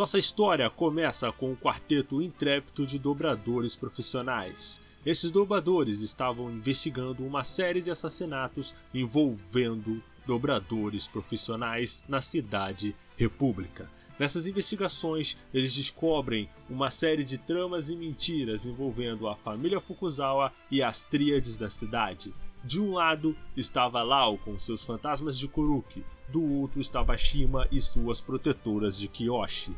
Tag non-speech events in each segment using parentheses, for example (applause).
Nossa história começa com um quarteto intrépido de dobradores profissionais. Esses dobradores estavam investigando uma série de assassinatos envolvendo dobradores profissionais na cidade República. Nessas investigações, eles descobrem uma série de tramas e mentiras envolvendo a família Fukuzawa e as tríades da cidade. De um lado estava Lao com seus fantasmas de Kuruki, do outro estava Shima e suas protetoras de Kiyoshi.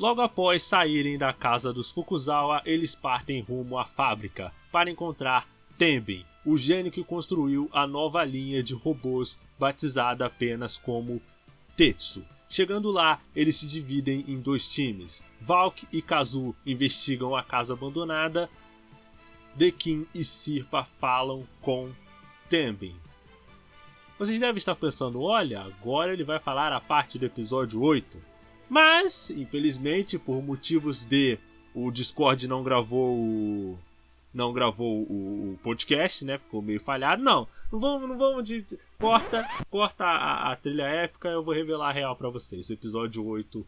Logo após saírem da casa dos Fukuzawa, eles partem rumo à fábrica para encontrar Tenbin, o gênio que construiu a nova linha de robôs batizada apenas como Tetsu. Chegando lá, eles se dividem em dois times. Valk e Kazu investigam a casa abandonada. Dekin e Sirpa falam com Tenbin. Vocês devem estar pensando, olha, agora ele vai falar a parte do episódio 8. Mas, infelizmente, por motivos de o Discord não gravou o não gravou o, podcast, né? Ficou meio falhado. Não, não vamos, não vamos de corta, corta a, a trilha épica, eu vou revelar a real para vocês. O episódio 8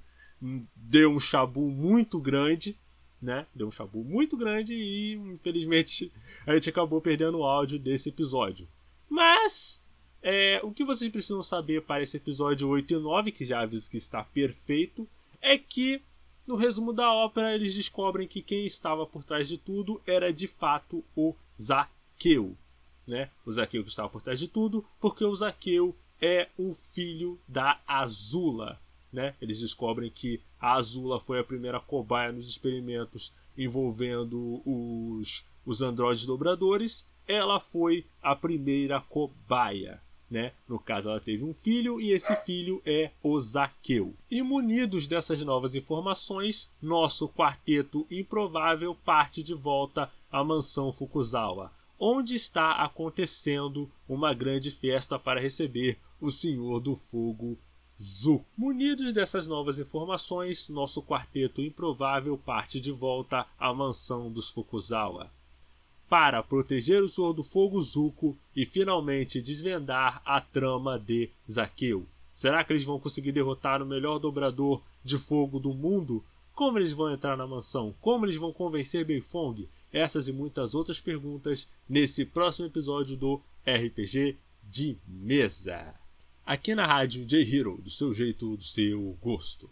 deu um chabu muito grande, né? Deu um chabu muito grande e infelizmente (laughs) a gente acabou perdendo o áudio desse episódio. Mas é, o que vocês precisam saber para esse episódio 8 e 9, que já aviso que está perfeito, é que no resumo da ópera eles descobrem que quem estava por trás de tudo era de fato o Zaqueu. Né? O Zaqueu que estava por trás de tudo, porque o Zaqueu é o filho da Azula. Né? Eles descobrem que a Azula foi a primeira cobaia nos experimentos envolvendo os, os androides dobradores. Ela foi a primeira cobaia né? No caso, ela teve um filho e esse filho é o Zaqueu. E munidos dessas novas informações, nosso quarteto improvável parte de volta à mansão Fukuzawa, onde está acontecendo uma grande festa para receber o Senhor do Fogo Zu. Munidos dessas novas informações, nosso quarteto improvável parte de volta à mansão dos Fukuzawa para proteger o Senhor do Fogo Zuko e finalmente desvendar a trama de Zaqueu. Será que eles vão conseguir derrotar o melhor dobrador de fogo do mundo? Como eles vão entrar na mansão? Como eles vão convencer Beifong? Essas e muitas outras perguntas nesse próximo episódio do RPG de Mesa. Aqui na rádio J-Hero, do seu jeito, do seu gosto.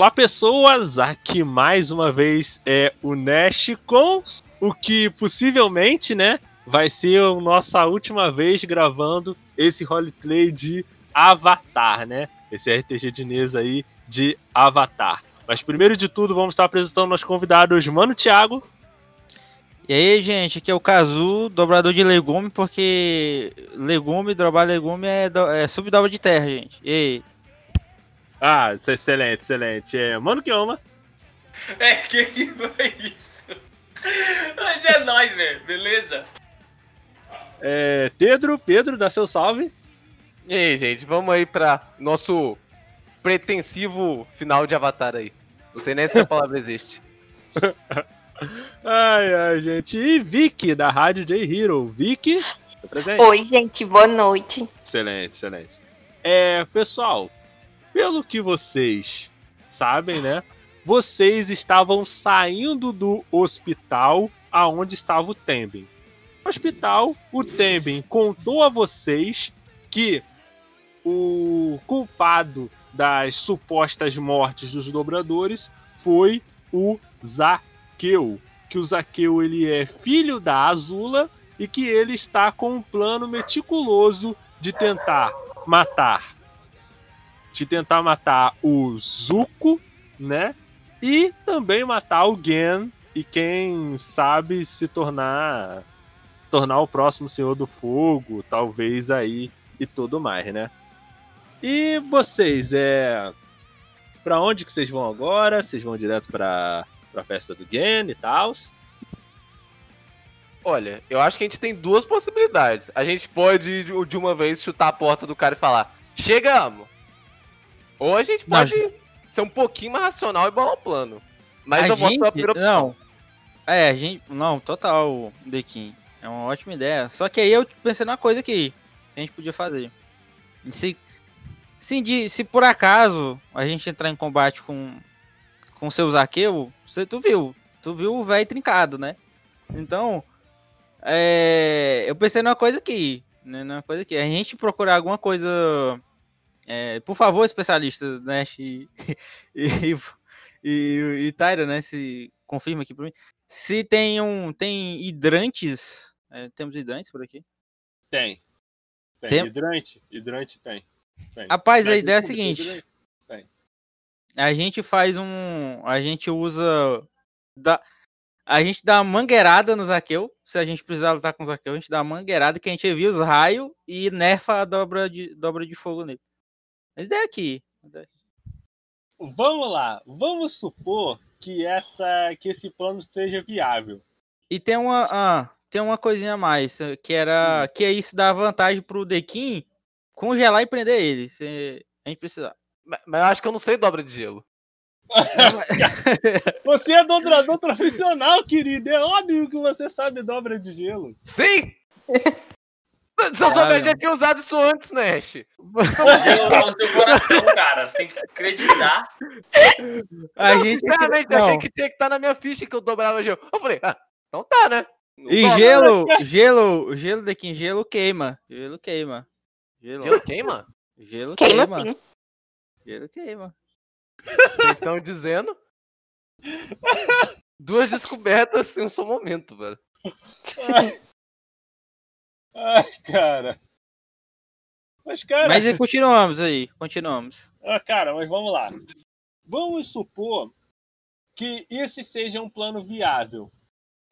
Olá, pessoas! Aqui mais uma vez é o Nash com o que possivelmente, né, vai ser a nossa última vez gravando esse roleplay de Avatar, né? Esse RPG de mesa aí de Avatar. Mas primeiro de tudo, vamos estar apresentando nossos convidados, Mano Thiago. E aí, gente, aqui é o Kazu, dobrador de legume, porque legume, dobrar legume é, do... é subdobra de terra, gente. E aí? Ah, excelente, excelente. É, Mano que ama. É, que que foi isso? Mas é nóis, velho, beleza? É, Pedro, Pedro, dá seu salve. E aí, gente, vamos aí pra nosso pretensivo final de Avatar aí. Não sei nem se a palavra existe. (laughs) ai, ai, gente. E Vicky, da Rádio J Hero. Vicky, tá presente? Oi, gente, boa noite. Excelente, excelente. É, pessoal, pelo que vocês sabem, né? Vocês estavam saindo do hospital aonde estava o Tembin. No hospital, o Tembin contou a vocês que o culpado das supostas mortes dos dobradores foi o Zaqueu. Que o Zaqueu ele é filho da Azula e que ele está com um plano meticuloso de tentar matar de tentar matar o Zuko, né? E também matar o Gen e quem sabe se tornar tornar o próximo Senhor do Fogo, talvez aí e tudo mais, né? E vocês, é. Pra onde que vocês vão agora? Vocês vão direto pra, pra festa do Gen e tal? Olha, eu acho que a gente tem duas possibilidades. A gente pode, de de uma vez, chutar a porta do cara e falar, chegamos! Ou a gente Não, pode ser um pouquinho mais racional e bolar um plano. Mas a eu voto gente, pela primeira opção. Não. É, a gente. Não, total, Dequim. É uma ótima ideia. Só que aí eu pensei numa coisa que a gente podia fazer. Se, se, de- se por acaso a gente entrar em combate com com seu Zaqueu, você tu viu. Tu viu o velho trincado, né? Então, é, eu pensei numa coisa aqui. Né, numa coisa aqui. A gente procurar alguma coisa. É, por favor, especialista, né? E, (laughs) e, e, e Tyra, né? Se confirma aqui pra mim. Se tem um. Tem hidrantes. é, temos hidrantes por aqui. Tem. Tem. Tem- Hidrante? Hidrante tem. tem. Rapaz, a Mas ideia é a seguinte. hidrante? A gente faz um. A gente usa. Dá, a gente dá uma mangueirada no Zaqueu. Se a gente precisar lutar com o Zaqueu, a gente dá uma mangueirada que a gente envia os raios e nerfa a dobra de, dobra de fogo nele. A ideia aqui. a ideia aqui. Vamos lá. Vamos supor que, essa, que esse plano seja viável. E tem uma. ah, tem uma coisinha a mais. eh, Que era. Que é isso dá vantagem pro Dequim congelar e prender ele. Se a gente precisar. Mas, mas eu acho que eu não sei dobra de gelo. (laughs) Você é dobrador (laughs) profissional, querido. É óbvio que você sabe dobra de gelo. Sim! Se eu soubesse, já tinha usado isso antes, Nash. Gelo no seu coração, cara. Você tem que acreditar. A Não, gente. sinceramente, eu não. achei que tinha que estar na minha ficha que eu dobrava gelo. Eu falei, ah, então tá, né? Não E dobra, gelo, gelo, gelo Dequim, gelo queima. Gelo queima. Gelo, Gelo queima? gelo Queima queima. sim. Gelo queima. Vocês estão dizendo. Duas descobertas em um só momento, velho. (laughs) Ai, cara. Mas, cara. Mas e continuamos aí, continuamos. Ah, cara, mas vamos lá. Vamos supor que esse seja um plano viável.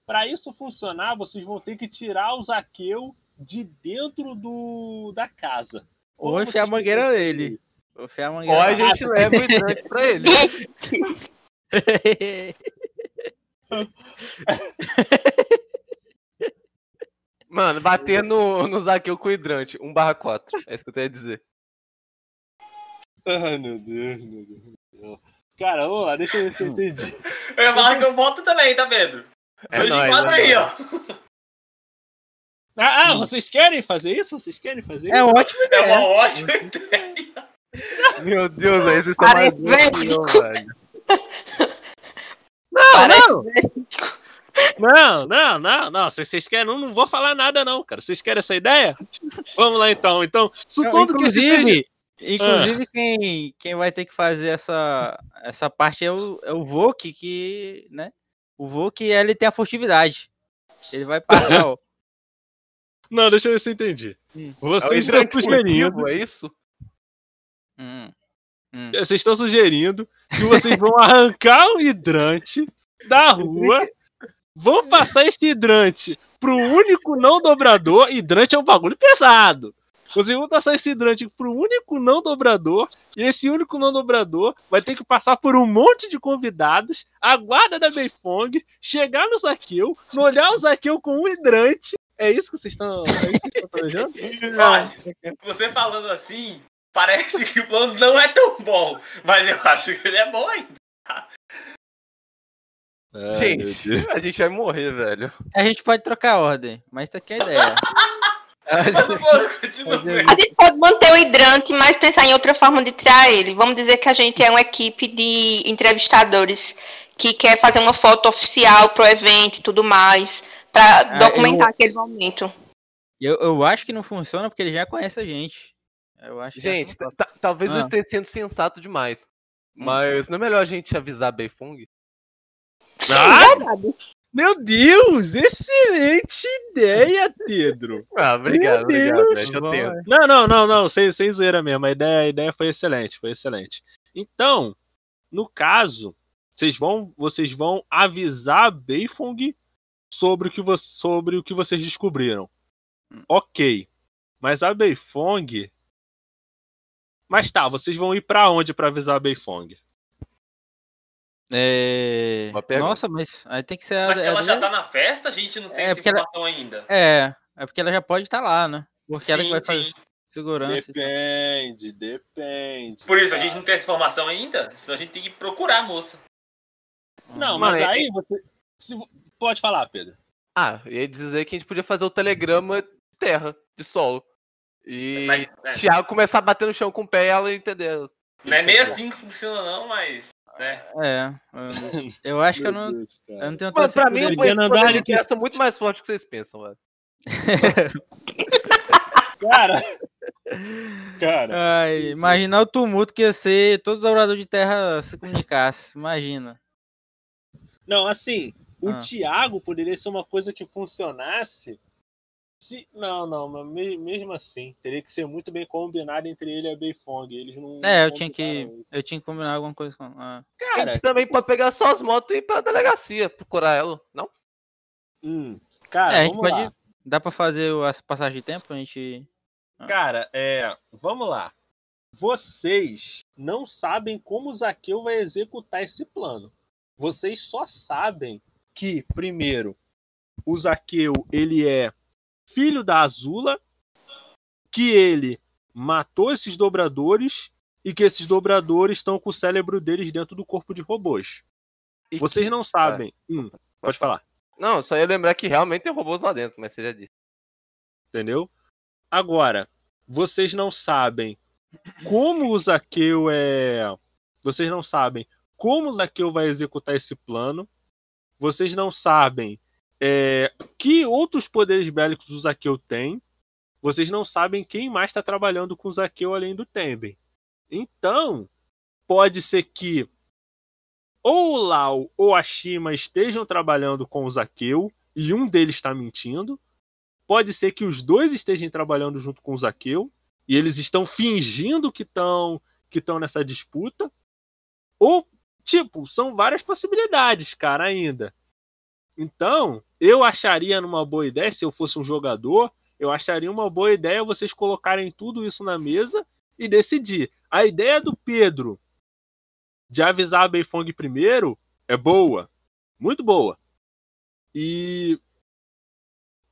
Para isso funcionar, vocês vão ter que tirar o Zaqueu de dentro do da casa. Ou Como enfiar a mangueira isso? Vou enfiar a Ou mangueira. a gente leva o hidrante pra ele. (laughs) (laughs) (laughs) Mano, bater no, no Zaqueu com hidrante. 1 barra 4. É isso que eu tenho a dizer. Ai, meu Deus, meu Deus. Cara, vamos lá, deixa eu ver se eu entendi. Eu ia falar que eu volto também, tá vendo? É Dois de nóis, quatro é aí, nóis. ó. Ah, ah, vocês querem fazer isso? Vocês querem fazer é isso? uma ótima É ideia. uma ótima ideia. Meu Deus, aí vocês estão mais velho. Não, (laughs) Parece não, não, não, não, não. Se vocês querem, não, não vou falar nada, não, cara. Vocês querem essa ideia? Vamos lá então. Então, supondo que Inclusive, inclusive quem, quem vai ter que fazer essa, essa parte é o, é o Vok, que, né? O Vok, ele tem a furtividade. Ele vai passar, ó. (laughs) Não, deixa eu ver se eu entendi. Hum. É Vocês estão hidrante sugerindo. é isso? Hum, hum. Vocês estão sugerindo que vocês vão arrancar o hidrante da rua, (laughs) vão passar esse hidrante pro único não dobrador. Hidrante é um bagulho pesado. Vocês vão passar esse hidrante pro único não dobrador, e esse único não dobrador vai ter que passar por um monte de convidados, a guarda da Beifong, chegar no Zaqueu, não olhar o Zaqueu com um hidrante. É isso que vocês estão, é planejando? (laughs) Olha, você falando assim, parece que o plano não é tão bom. Mas eu acho que ele é bom ainda. Gente, a gente vai morrer, velho. A gente pode trocar a ordem, mas tá aqui a ideia. (laughs) A gente pode manter o hidrante, mas pensar em outra forma de tirar ele. Vamos dizer que a gente é uma equipe de entrevistadores que quer fazer uma foto oficial pro evento e tudo mais, para Ah, documentar aquele momento. Eu, eu acho que não funciona porque ele já conhece a gente. Eu acho que Gente, ta- talvez eu Ah. esteja sendo sensato demais. Mas não é melhor a gente avisar a Beifong? Sim, Ah! verdade. Meu Deus, excelente ideia, Pedro. Ah, obrigado, Meu obrigado, Deus, Nash, eu tento. Não, não, não, não, sem, sem zoeira mesmo. A ideia, a ideia foi excelente, foi excelente. Então, no caso, vocês vão, vocês vão avisar a Beifong sobre o que, vo sobre o que vocês descobriram. Hum. Ok. Mas a Beifong. Mas tá, vocês vão ir pra onde pra avisar a Beifong? É... Nossa, mas aí tem que ser a. Mas a ela já dele- tá na festa, a gente não tem É, essa ela- informação ainda. É, é porque ela já pode estar lá, né? Porque ela que Sim, vai fazer sim. segurança. e tal. Depende, depende. Por isso, a gente não tem essa informação ainda, senão a gente tem que procurar a moça. Não, Mano, mas é- aí você. se Pode falar, Pedro. Ah, eu ia dizer que a gente podia fazer o telegrama de terra, de solo. E Mas, Thiago começar a bater no chão com o pé e ela entender. não é nem assim que funciona, não, mas. Né? É, eu, eu acho que eu não, eu não tenho esse pra mim, poder- esse poder de criança é muito mais forte do que vocês pensam, velho. (laughs) Cara. Cara. Ai, imagina o tumulto que ia ser todo dobrador de terra se comunicasse. Imagina. Não, assim, o Ah. Thiago poderia ser uma coisa que funcionasse. Se... Não, não, mas me- mesmo assim, teria que ser muito bem combinado entre ele e a Beifong. Eles não. É, eu tinha que. isso. Eu tinha que combinar alguma coisa com. Ah. A Cara, gente também pode pegar só as motos e ir pra delegacia procurar ela, não? hum, cara, É, a gente pode. lá. Dá pra fazer o- essa passagem de tempo? A gente. Cara, é. Vamos lá. Vocês não sabem como o Zaqueu vai executar esse plano. Vocês só sabem que, primeiro, o Zaqueu ele é filho da Azula, que ele matou esses dobradores e que esses dobradores estão com o cérebro deles dentro do corpo de robôs. E Vocês que- não sabem. Hum, pode falar. Não, só ia lembrar que realmente tem robôs lá dentro, mas você já disse. entendeu? Agora, vocês não sabem como o Zaqueu é. Vocês não sabem como o Zaqueu vai executar esse plano. Vocês não sabem é, que outros poderes bélicos o Zaqueu tem. Vocês não sabem quem mais está trabalhando com o Zaqueu além do Temben. Então, pode ser que ou o Lau ou a Shima estejam trabalhando com o Zaqueu e um deles está mentindo. Pode ser que os dois estejam trabalhando junto com o Zaqueu e eles estão fingindo que estão que estão nessa disputa. Ou, tipo, são várias possibilidades, cara, ainda. Então, eu acharia numa boa ideia, se eu fosse um jogador, eu acharia uma boa ideia vocês colocarem tudo isso na mesa e decidir. A ideia do Pedro de avisar a Beifong primeiro é boa. Muito boa. E.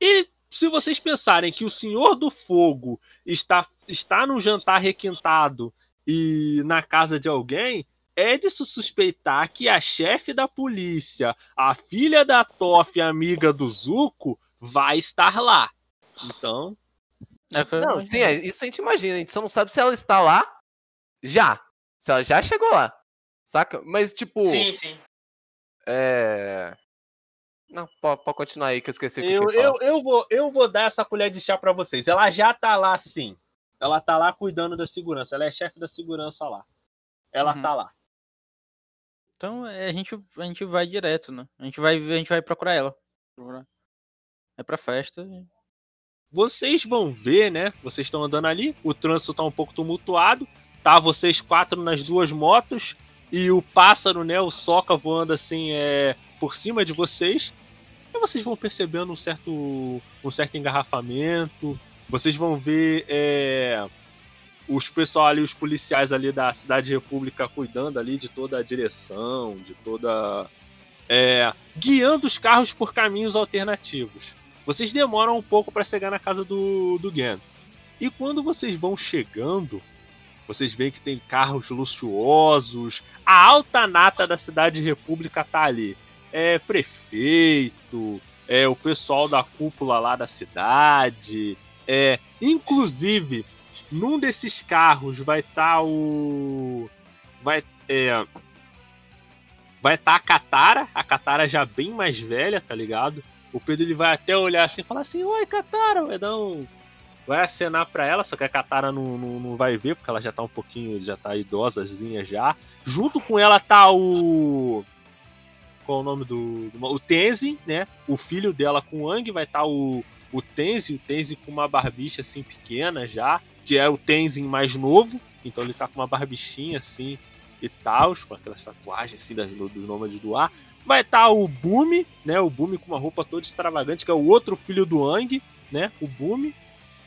E se vocês pensarem que o Senhor do Fogo está, está num jantar requintado e na casa de alguém, é de se suspeitar que a chefe da polícia, a filha da Toff, amiga do Zuko, vai estar lá. Então, É, Não, sim, é, isso a gente imagina. A gente só não sabe se ela está lá já. Se ela já chegou lá. Saca? Mas, tipo. Sim, sim. É. Não, pode, pode continuar aí que eu esqueci o que eu, eu, tinha eu, eu, vou, eu vou dar essa colher de chá pra vocês. Ela já tá lá sim. Ela tá lá cuidando da segurança. Ela é chefe da segurança lá. Ela Uhum. tá lá. Então é, a gente, a gente vai direto, né? A gente vai, a gente vai procurar ela. É pra festa. Vocês vão ver, né? Vocês estão andando ali, o trânsito tá um pouco tumultuado. Tá vocês quatro nas duas motos e o pássaro, né, o soca voando assim é por cima de vocês. E vocês vão percebendo um certo um certo engarrafamento. Vocês vão ver é, os pessoal ali, os policiais ali da Cidade República cuidando ali de toda a direção, de toda é, guiando os carros por caminhos alternativos vocês demoram um pouco para chegar na casa do, do Gen. E quando vocês vão chegando, vocês veem que tem carros luxuosos, a alta nata da cidade república tá ali. É prefeito, é o pessoal da cúpula lá da cidade, é inclusive num desses carros vai estar o vai é vai estar a Katara, a Katara já bem mais velha, tá ligado? O Pedro ele vai até olhar assim e falar assim: Oi, Katara, vai dar um. Vai acenar pra ela, só que a Katara não, não, não vai ver, porque ela já tá um pouquinho, já tá idosazinha já. Junto com ela tá o. Qual é o nome do. do- o Tenzin, né? O filho dela com o Ang, vai estar o, o Tenzin, o Tenzin com uma barbicha assim pequena já, que é o Tenzin mais novo, então ele tá com uma barbichinha assim e tal, com aquelas tatuagens assim das, dos nômades do ar. vai estar o Bumi, né? O Bumi com uma roupa toda extravagante, que é o outro filho do Ang, né? O Bumi.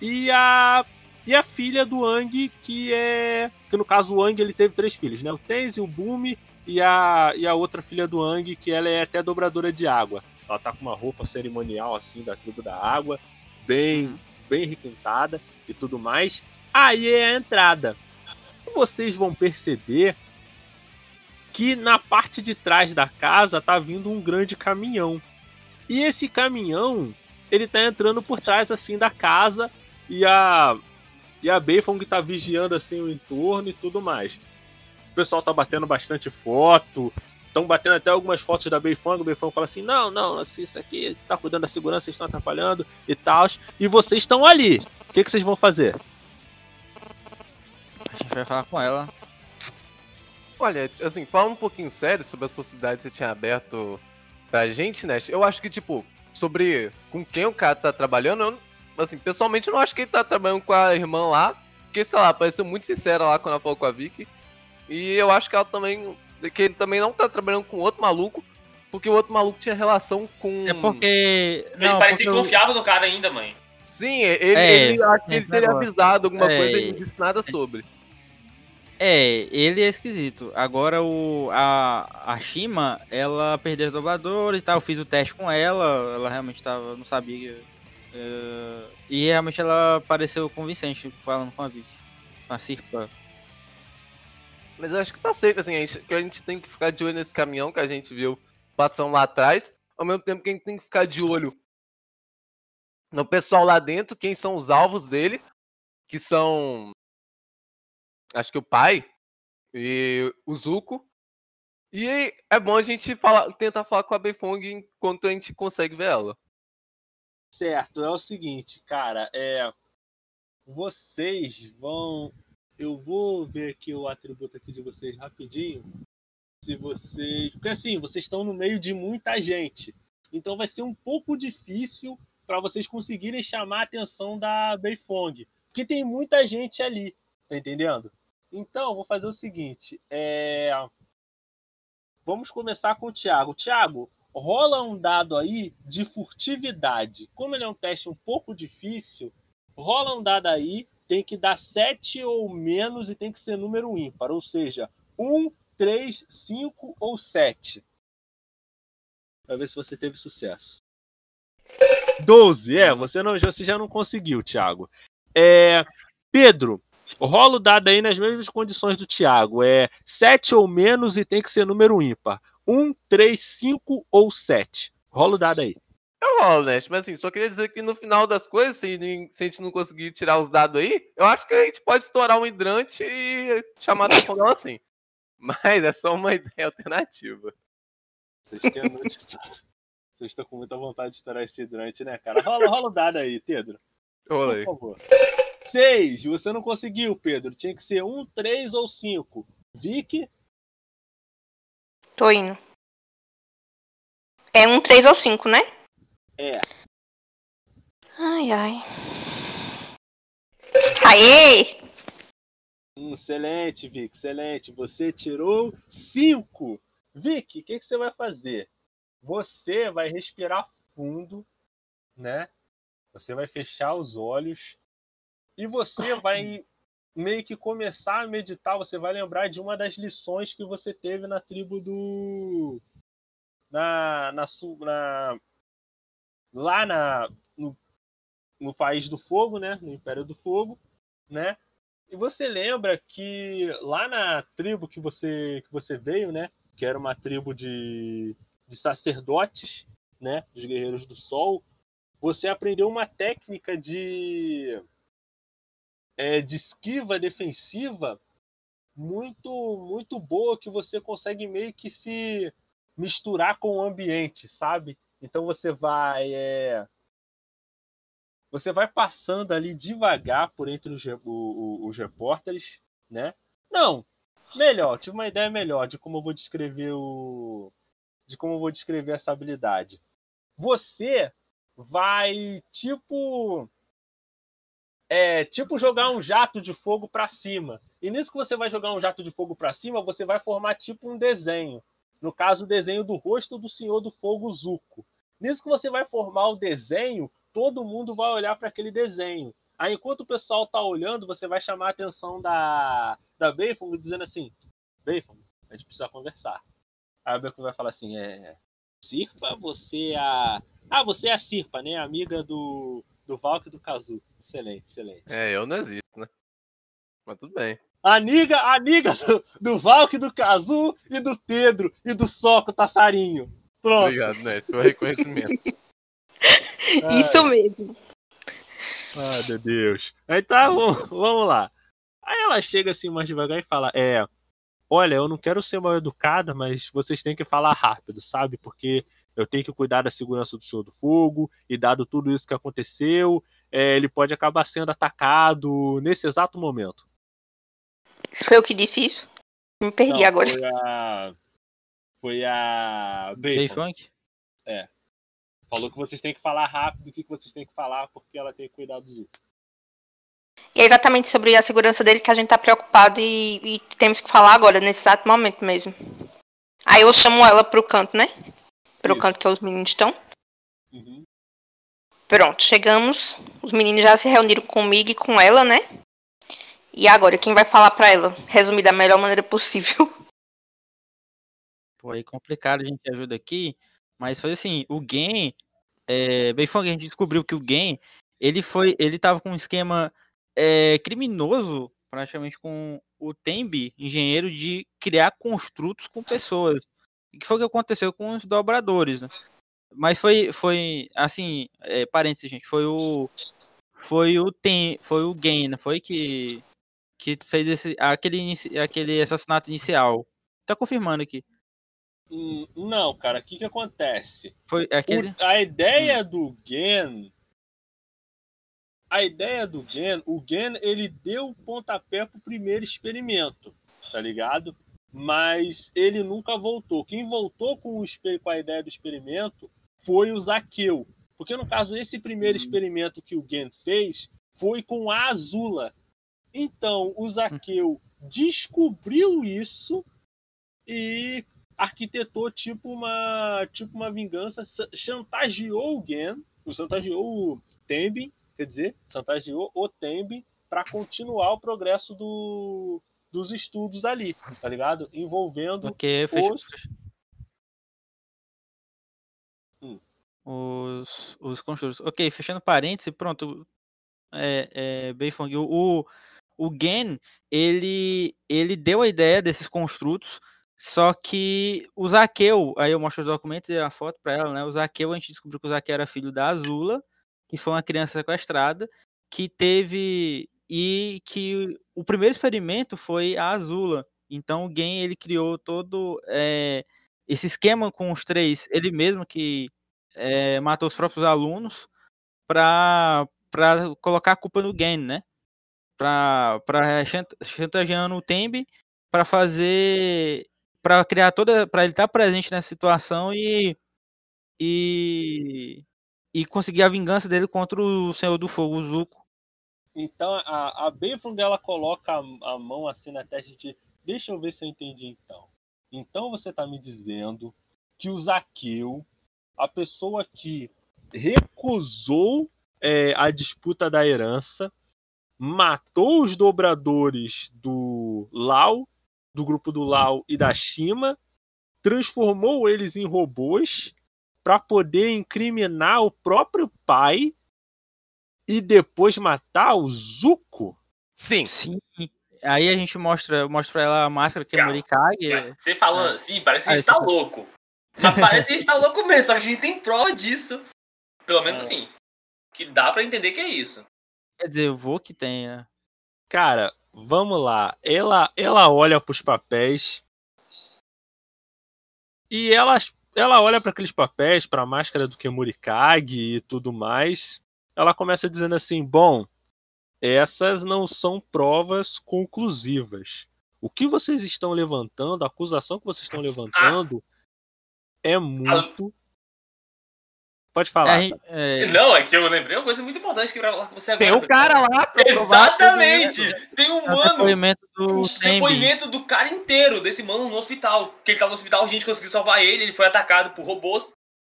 E a e a filha do Ang, que é. Que no caso o Ang ele teve três filhos, né? O Tenzi, o Bumi e a, e a outra filha do Ang, que ela é até dobradora de água. Ela tá com uma roupa cerimonial assim da tribo da água, bem, bem requintada e tudo mais. Aí é a entrada. Vocês vão perceber que na parte de trás da casa tá vindo um grande caminhão. E esse caminhão, ele tá entrando por trás assim da casa e a e a Beifong tá vigiando assim o entorno e tudo mais. O pessoal tá batendo bastante foto, estão batendo até algumas fotos da Beifong. O Beifong fala assim: não, não, assim, isso aqui tá cuidando da segurança, vocês estão atrapalhando e tal. E vocês estão ali. O que, que vocês vão fazer? A gente vai falar com ela. Olha, assim, falando um pouquinho sério sobre as possibilidades que você tinha aberto pra gente, né? Eu acho que, tipo, sobre com quem o cara tá trabalhando, eu, assim, pessoalmente eu não acho que ele tá trabalhando com a irmã lá. Porque, sei lá, pareceu muito sincera lá quando ela falou com a Vicky. E eu acho que ela também. Que ele também não tá trabalhando com outro maluco. Porque o outro maluco tinha relação com. É porque. Ele não, parecia porque confiável no cara ainda, mãe. Sim, ele, É, ele, acho que ele teria negócio. avisado alguma É. coisa e não disse nada sobre. É, ele é esquisito. Agora o a, a Shima, ela perdeu os dobradores e tal. Eu fiz o teste com ela, ela realmente tava, não sabia. é, e realmente ela pareceu convincente falando com a Vicky. Com a Sirpa. Mas eu acho que tá certo, assim, a gente, que a gente tem que ficar de olho nesse caminhão que a gente viu passando lá atrás, ao mesmo tempo que a gente tem que ficar de olho no pessoal lá dentro, quem são os alvos dele, que são. Acho que o pai e o Zuko. E é bom a gente falar, tentar falar com a Beifong enquanto a gente consegue ver ela. Certo, é o seguinte, cara, é. Vocês vão. Eu vou ver aqui o atributo aqui de vocês rapidinho. Se vocês. Porque assim, vocês estão no meio de muita gente. Então vai ser um pouco difícil para vocês conseguirem chamar a atenção da Beifong. Porque tem muita gente ali, tá entendendo? Então, vou fazer o seguinte. É... Vamos começar com o Thiago. Thiago, rola um dado aí de furtividade. Como ele é um teste um pouco difícil, rola um dado aí, tem que dar 7 ou menos e tem que ser número ímpar, ou seja, 1, 3, 5 ou 7. Pra ver se você teve sucesso. 12, é, você, não, você já não conseguiu, Thiago. É, Pedro, rola o dado aí nas mesmas condições do Thiago. É 7 ou menos e tem que ser número ímpar. 1, 3, 5 ou 7. Rola o dado aí. Eu rolo, né? Mas assim, só queria dizer que no final das coisas, se, se a gente não conseguir tirar os dados aí, eu acho que a gente pode estourar um hidrante e chamar a atenção dela assim. (laughs) Mas é só uma ideia alternativa. Vocês, estão com muita vontade de estourar esse hidrante, né, cara? Rola, rola o dado aí, Pedro. Rola Por aí. favor. 6. Você não conseguiu, Pedro. Tinha que ser 1, 3 ou 5. Vicky, Tô indo. É um 3 ou 5, né? É. Ai, ai. Aê! Hum, excelente, Vic, excelente. Você tirou 5. Vic, o que, que você vai fazer? Você vai respirar fundo, né? Você vai fechar os olhos e você (laughs) vai meio que começar a meditar. Você vai lembrar de uma das lições que você teve na tribo do. Na. na, su- na lá na, no, no País do Fogo, né? No Império do Fogo, né? E você lembra que lá na tribo que você, que você veio, né? Que era uma tribo de, de sacerdotes, né? Dos Guerreiros do Sol. Você aprendeu uma técnica de, é, de esquiva defensiva muito, muito boa que você consegue meio que se misturar com o ambiente, sabe? Então você vai. é, você vai passando ali devagar por entre os, re- o- o- os repórteres, né? Não, melhor, tive uma ideia melhor de como eu vou descrever o. De como eu vou descrever essa habilidade. Você vai, tipo. É, tipo jogar um jato de fogo para cima. E nisso que você vai jogar um jato de fogo para cima, você vai formar tipo um desenho. No caso, o desenho do rosto do Senhor do Fogo Zuko. Nisso que você vai formar o desenho, todo mundo vai olhar para aquele desenho. Aí, enquanto o pessoal tá olhando, você vai chamar a atenção da, da Beifong dizendo assim: Beifong, a gente precisa conversar. Aí a Beifong vai falar assim: é. Sirpa, você é a. Ah, você é a Sirpa, né? Amiga do, do Valk e do Kazu. Excelente, excelente. É, eu não existo, né? Mas tudo bem. Amiga, amiga do, do Valk, do Kazu e do Pedro e do Soco Tassarinho. Pronto. Obrigado, né? Foi reconhecimento. (laughs) Isso mesmo. Ah, meu Deus. Então, vamos, vamos lá. Aí ela chega assim mais devagar e fala: É, olha, eu não quero ser mal educada, mas vocês têm que falar rápido, sabe? Porque eu tenho que cuidar da segurança do Senhor do Fogo, e dado tudo isso que aconteceu, é, ele pode acabar sendo atacado nesse exato momento. Foi eu que disse isso? Me perdi Não, agora. Foi a. Foi a. Bacon. funk? Falou que vocês têm que falar rápido o que que vocês têm que falar, porque ela tem que cuidar do Zuko. E é exatamente sobre a segurança dele que a gente tá preocupado e, e temos que falar agora, nesse exato momento mesmo. Aí eu chamo ela pro canto, né? Pro Isso. canto que os meninos estão. Uhum. Pronto, chegamos. Os meninos já se reuniram comigo e com ela, né? E agora, quem vai falar pra ela? Resumir da melhor maneira possível. (laughs) Pô, aí complicado, a gente ajuda aqui. Mas foi assim, o Gen, é, bem foi a gente descobriu que o Gen, ele foi, ele tava com um esquema é, criminoso, praticamente com o Tembi, engenheiro, de criar construtos com pessoas. O que foi o que aconteceu com os dobradores, né? Mas foi, foi assim, é, parênteses, gente, foi o, foi o Tem, foi o não foi que, que fez esse, aquele, aquele assassinato inicial. Tá confirmando aqui. Hum, Não, cara, o que que acontece? Foi aquele. O- a ideia do Gen. A ideia do Gen, o Gen ele deu o pontapé pro primeiro experimento, tá ligado? Mas ele nunca voltou. Quem voltou com, o, com a ideia do experimento foi o Zaqueu. Porque no caso, esse primeiro Hum. experimento que o Gen fez foi com a Azula. Então, o Zaqueu descobriu isso e arquitetou tipo uma tipo uma vingança, chantageou o Gen, chantageou o Tembin, quer dizer, chantageou o Tembin para continuar o progresso do, dos estudos ali, tá ligado? Envolvendo os-. Hum. Os, os construtos. Ok, fechando parênteses, pronto. É, é, Beifong, o, o, Gen, ele, ele deu a ideia desses construtos, só que o Zaqueu, aí eu mostro os documentos e a foto pra ela, né? O Zaqueu, a gente descobriu que o Zaqueu era filho da Azula, que foi uma criança sequestrada, que teve. E que o primeiro experimento foi a Azula. Então o Gen ele criou todo eh, esse esquema com os três, ele mesmo que eh, matou os próprios alunos para para colocar a culpa no Gen, né? Para chantageando o Tembi para fazer para criar toda para ele estar presente nessa situação e e e conseguir a vingança dele contra o Senhor do Fogo, o Zuko. Então a, a Beifong ela coloca a, a mão assim na testa de. Deixa eu ver se eu entendi então. Então você está me dizendo que o Zaqueu, a pessoa que recusou é, a disputa da herança, matou os dobradores do Lau, do grupo do Lau e da Shima, transformou eles em robôs para poder incriminar o próprio pai e depois matar o Zuko? Sim. Sim. Aí a gente mostra, mostra pra ela a máscara que é Calma, Morikage. Cara, Você falando assim, parece que a Ah, gente tá louco. Mas parece que a gente tá louco mesmo, só que a gente tem prova disso. Pelo menos É. assim. Que dá pra entender que é isso. Quer dizer, eu vou que tenha. Cara, vamos lá. Ela, ela olha pros papéis e ela, ela olha para aqueles papéis, para a máscara do Kemurikage e tudo mais. Ela começa dizendo assim: "Bom, essas não são provas conclusivas. O que vocês estão levantando, a acusação que vocês estão (laughs) levantando é muito Pode falar. A gente- é, Não, é que eu lembrei uma coisa muito importante que eu falar com você agora. Tem um cara lá Exatamente! Tem um é o mano depoimento do depoimento do cara inteiro, desse mano no hospital. Que ele tava no hospital, a gente conseguiu salvar ele, ele foi atacado por robôs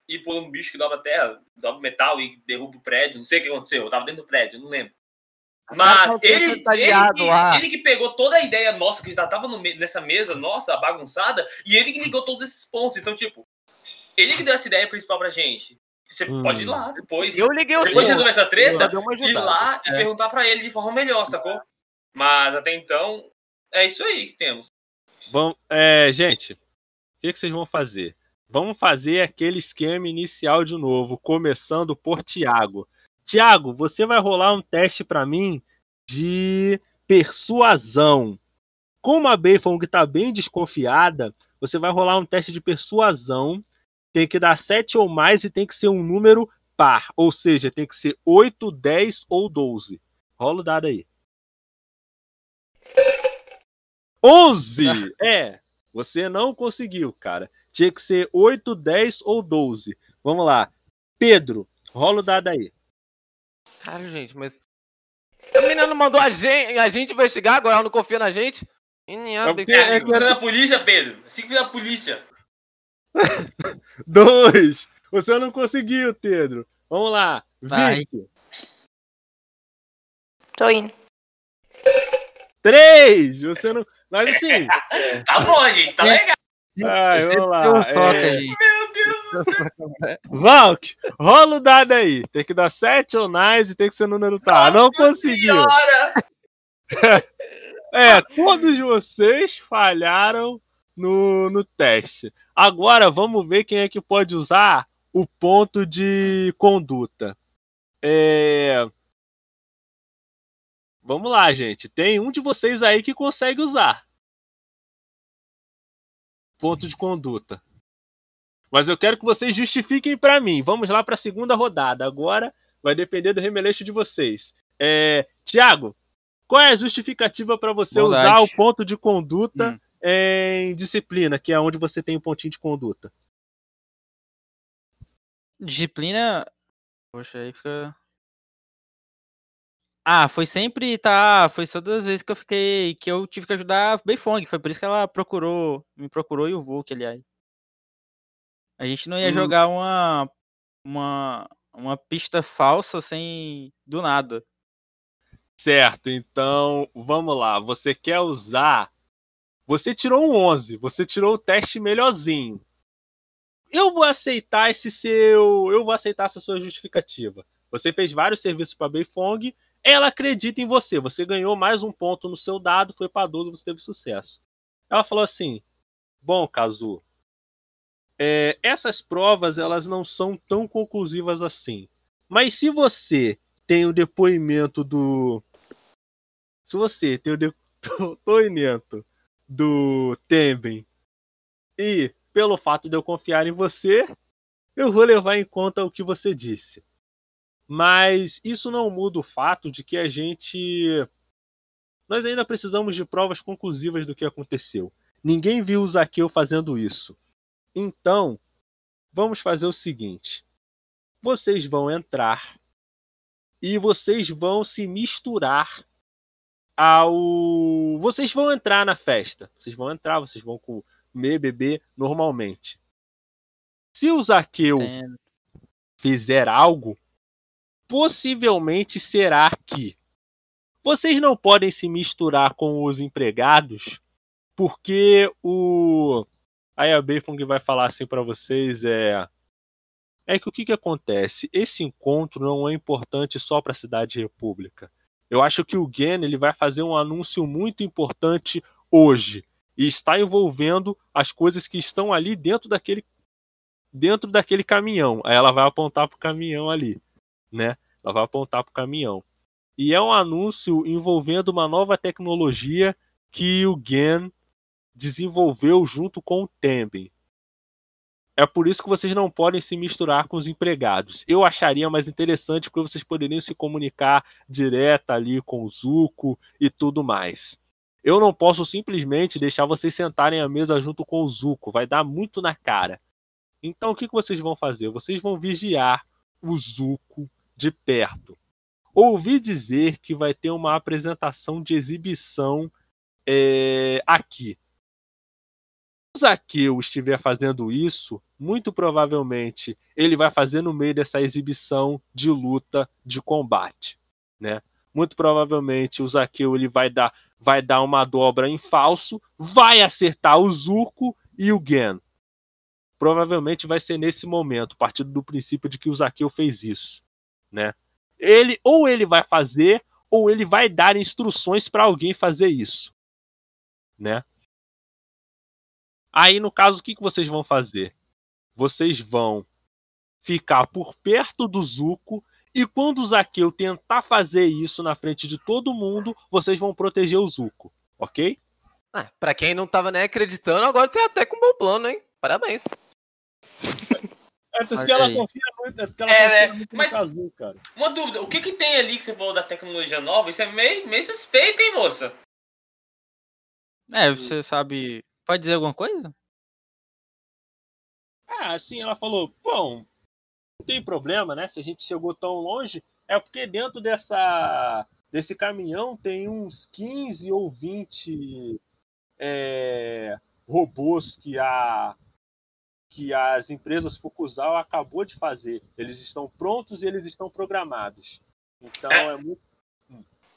e por um bicho que dobra terra, dobra metal e derruba o prédio. Não sei o que aconteceu, eu tava dentro do prédio, não lembro. Mas cara tá ele, ele, ele que pegou toda a ideia nossa, que já tava no nessa mesa nossa, bagunçada, e ele que ligou todos esses pontos. Então, tipo, ele que deu essa ideia principal pra gente. Você Hum. pode ir lá depois. Eu liguei os Depois resolver essa treta, ir lá e É. perguntar pra ele de forma melhor, sacou? Mas até então, é isso aí que temos. Vamos, é, gente, o que, que vocês vão fazer? Vamos fazer aquele esquema inicial de novo, começando por Tiago. Tiago, você vai rolar um teste pra mim de persuasão. Como a Bayfong está bem desconfiada, você vai rolar um teste de persuasão. Tem que dar 7 ou mais e tem que ser um número par. Ou seja, tem que ser 8, 10 ou 12. Rola o dado aí. 11! (laughs) É, você não conseguiu, cara. Tinha que ser 8, 10 ou 12. Vamos lá. Pedro, rola o dado aí. Cara, gente, mas. A menina não mandou a gente, a gente investigar, agora ela não confia na gente. Menina, É É assim é que que- funciona a polícia, Pedro. Assim que funciona a polícia. (laughs) 2. Você não conseguiu, Pedro. Vamos lá. Vai. Tô indo. 3. Você não. Mas assim. (laughs) Tá bom, gente, tá É. legal. Ai, vamos lá. É... Meu Deus do céu. Valk, rola o dado aí. Tem que dar 7 ou mais e tem que ser número tá. Não conseguiu. Senhora! (laughs) É, todos vocês falharam no, no teste. Agora vamos ver quem é que pode usar o ponto de conduta. É... Vamos lá, gente. Tem um de vocês aí que consegue usar. Ponto de conduta. Mas eu quero que vocês justifiquem pra mim. Vamos lá pra segunda rodada. Agora vai depender do remeleixo de vocês. É... Tiago, qual é a justificativa para você Bondade. usar o ponto de conduta Hum. Em disciplina, que é onde você tem o pontinho de conduta? Disciplina. Poxa, aí fica. Ah, foi sempre, tá. Foi só duas vezes que eu fiquei. que eu tive que ajudar a Beifong. Foi por isso que ela procurou. Me procurou e o Vulk, aliás. A gente não ia Hum. jogar uma. Uma. Uma pista falsa sem. Do nada. Certo, então vamos lá. Você quer usar. Você tirou um 11, você tirou o teste melhorzinho. Eu vou aceitar esse seu. Eu vou aceitar essa sua justificativa. Você fez vários serviços para Beifong, ela acredita em você. Você ganhou mais um ponto no seu dado, foi para 12, você teve sucesso. Ela falou assim: Bom, Kazu, é, essas provas elas não são tão conclusivas assim. Mas se você tem o depoimento do. Se você tem o (laughs) depoimento do Temben e pelo fato de eu confiar em você, eu vou levar em conta o que você disse. Mas isso não muda o fato de que a gente. Nós ainda precisamos de provas conclusivas do que aconteceu. Ninguém viu o Zaqueu fazendo isso. Então, vamos fazer o seguinte: vocês vão entrar e vocês vão se misturar ao. Vocês vão entrar na festa. Vocês vão entrar, vocês vão comer, beber normalmente. Se o Zaqueu Entendo. fizer algo, possivelmente será que vocês não podem se misturar com os empregados, porque o. Aí a Beifong vai falar assim para vocês: é. É que o que, que acontece? Esse encontro não é importante só para a Cidade República. Eu acho que o Gen ele vai fazer um anúncio muito importante hoje e está envolvendo as coisas que estão ali dentro daquele dentro daquele caminhão. Aí ela vai apontar pro caminhão ali, né? Ela vai apontar pro caminhão. E é um anúncio envolvendo uma nova tecnologia que o Gen desenvolveu junto com o Temben. É por isso que vocês não podem se misturar com os empregados. Eu acharia mais interessante porque vocês poderiam se comunicar direto ali com o Zuko e tudo mais. Eu não posso simplesmente deixar vocês sentarem à mesa junto com o Zuko, vai dar muito na cara. Então o que, vocês vão fazer? Vocês vão vigiar o Zuko de perto. Ouvi dizer que vai ter uma apresentação de exibição é, aqui. Zaqueu estiver fazendo isso, muito provavelmente ele vai fazer no meio dessa exibição de luta de combate, né? Muito provavelmente o Zaqueu ele vai dar, vai dar uma dobra em falso, vai acertar o Zuko e o Gen. Provavelmente vai ser nesse momento, partindo do princípio de que o Zaqueu fez isso, né? Ele ou ele vai fazer ou ele vai dar instruções para alguém fazer isso, né? Aí no caso o que, que vocês vão fazer? Vocês vão ficar por perto do Zuko e quando o Zaqueu tentar fazer isso na frente de todo mundo, vocês vão proteger o Zuko, ok? Ah, pra quem não tava nem acreditando, agora tem até com um bom plano, hein? Parabéns. É porque ela aí. confia muito, é porque ela É, confia né? muito Mas- no Kazu, cara. Uma dúvida, o que que tem ali que você falou da tecnologia nova? Isso é meio, meio suspeito, hein, moça? É, você sabe. Pode dizer alguma coisa? Ah, assim, ela falou, bom, não tem problema, né? Se a gente chegou tão longe, é porque dentro dessa desse caminhão tem uns 15 ou 20 é, robôs que a que as empresas Fukusal acabou de fazer. Eles estão prontos e eles estão programados. Então É. é muito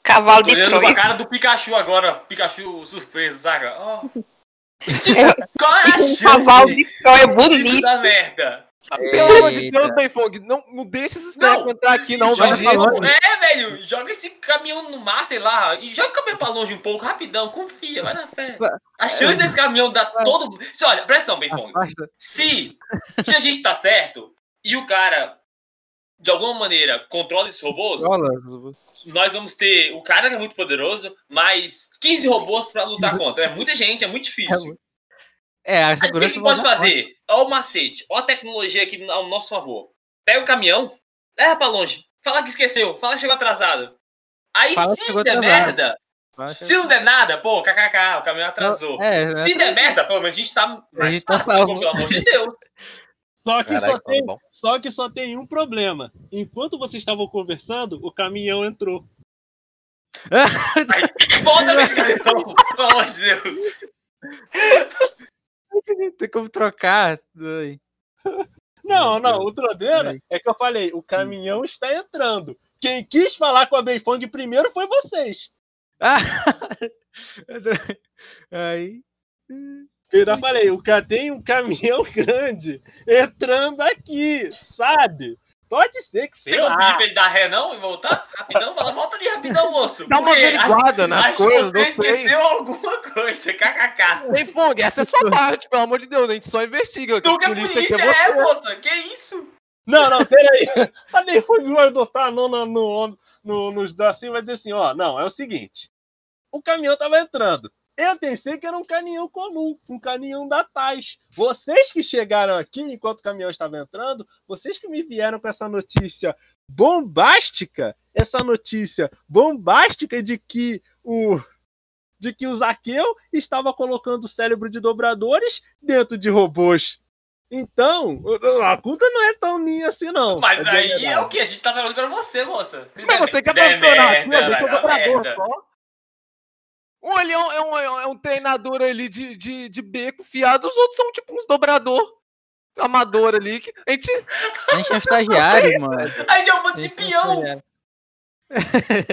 Cavalo Tô de olhando pra Troia. cara do Pikachu agora. Pikachu surpreso, saca? Ó. (laughs) Tipo, (laughs) qual é a Um chance cavalo de disso bonito. merda? Pelo amor de. Deus, Benfong, não, não deixa esses entrar aqui, não, joga falando. É, velho, joga esse caminhão no mar, sei lá, e joga o caminhão pra longe um pouco, rapidão, confia, vai na fé. A chance desse caminhão dar todo mundo. Se, olha, presta atenção, Benfong. Afasta. Se, se a gente tá certo e o cara, de alguma maneira, controla esses robôs, Rola. Nós vamos ter o cara que é muito poderoso, mais 15 robôs pra lutar contra. É muita gente, é muito difícil. É, a Aí, o que segurança pode dar fazer? Ó o macete, ó a tecnologia aqui ao nosso favor. Pega o caminhão, leva pra longe. Fala que esqueceu, fala que chegou atrasado. Aí Fala se der atrasado. merda, conta. se não der nada, pô, kkk, o caminhão atrasou. É, Se der merda, pelo menos a gente tá mais gente tá fácil, pô, pelo amor de Deus. (laughs) Só que, só, Caralho, tem, bom. só que só tem um problema. Enquanto vocês estavam conversando, o caminhão entrou. (laughs) Volta nesse caminhão, pelo amor de Deus. Tem como trocar. Não, não, o problema Peraí. é que eu falei, o caminhão está entrando. Quem quis falar com a Beifong primeiro foi vocês. (laughs) Ah! Aí. Eu já falei, o cara tem um caminhão (laughs) grande entrando aqui, sabe? Pode ser que sei Tem como lá. pedir pra ele dar ré não e voltar? Rapidão, fala, volta ali rapidão, moço. Dá uma averiguada acho, nas acho coisas, que não você sei. esqueceu alguma coisa, kkk. Benfong, essa é a sua (laughs) parte, pelo amor de Deus, a gente só investiga. Tu que é Polícia polícia, é, você. moça, que isso? Não, não, peraí. A Beifong vai botar a mão no, no, no, nos assim e vai dizer assim, ó, não, é o seguinte. O caminhão tava entrando. Eu pensei que era um caminhão comum, um caminhão da Tais. Vocês que chegaram aqui enquanto o caminhão estava entrando, vocês que me vieram com essa notícia bombástica, essa notícia bombástica de que o de que o Zaqueu estava colocando o cérebro de dobradores dentro de robôs. Então, a culpa não é tão minha assim, não. Mas É aí é o que? A gente tá falando pra você, moça. Mas você quer apaixonar aqui, merda, ó, deixa eu vai dobrador merda. só. O Leão é um, é um treinador ali de, de, de beco fiado, os outros são tipo uns dobrador amador ali. Que a gente, A gente é estagiário, (laughs) mano. A de gente é peão. estagiário.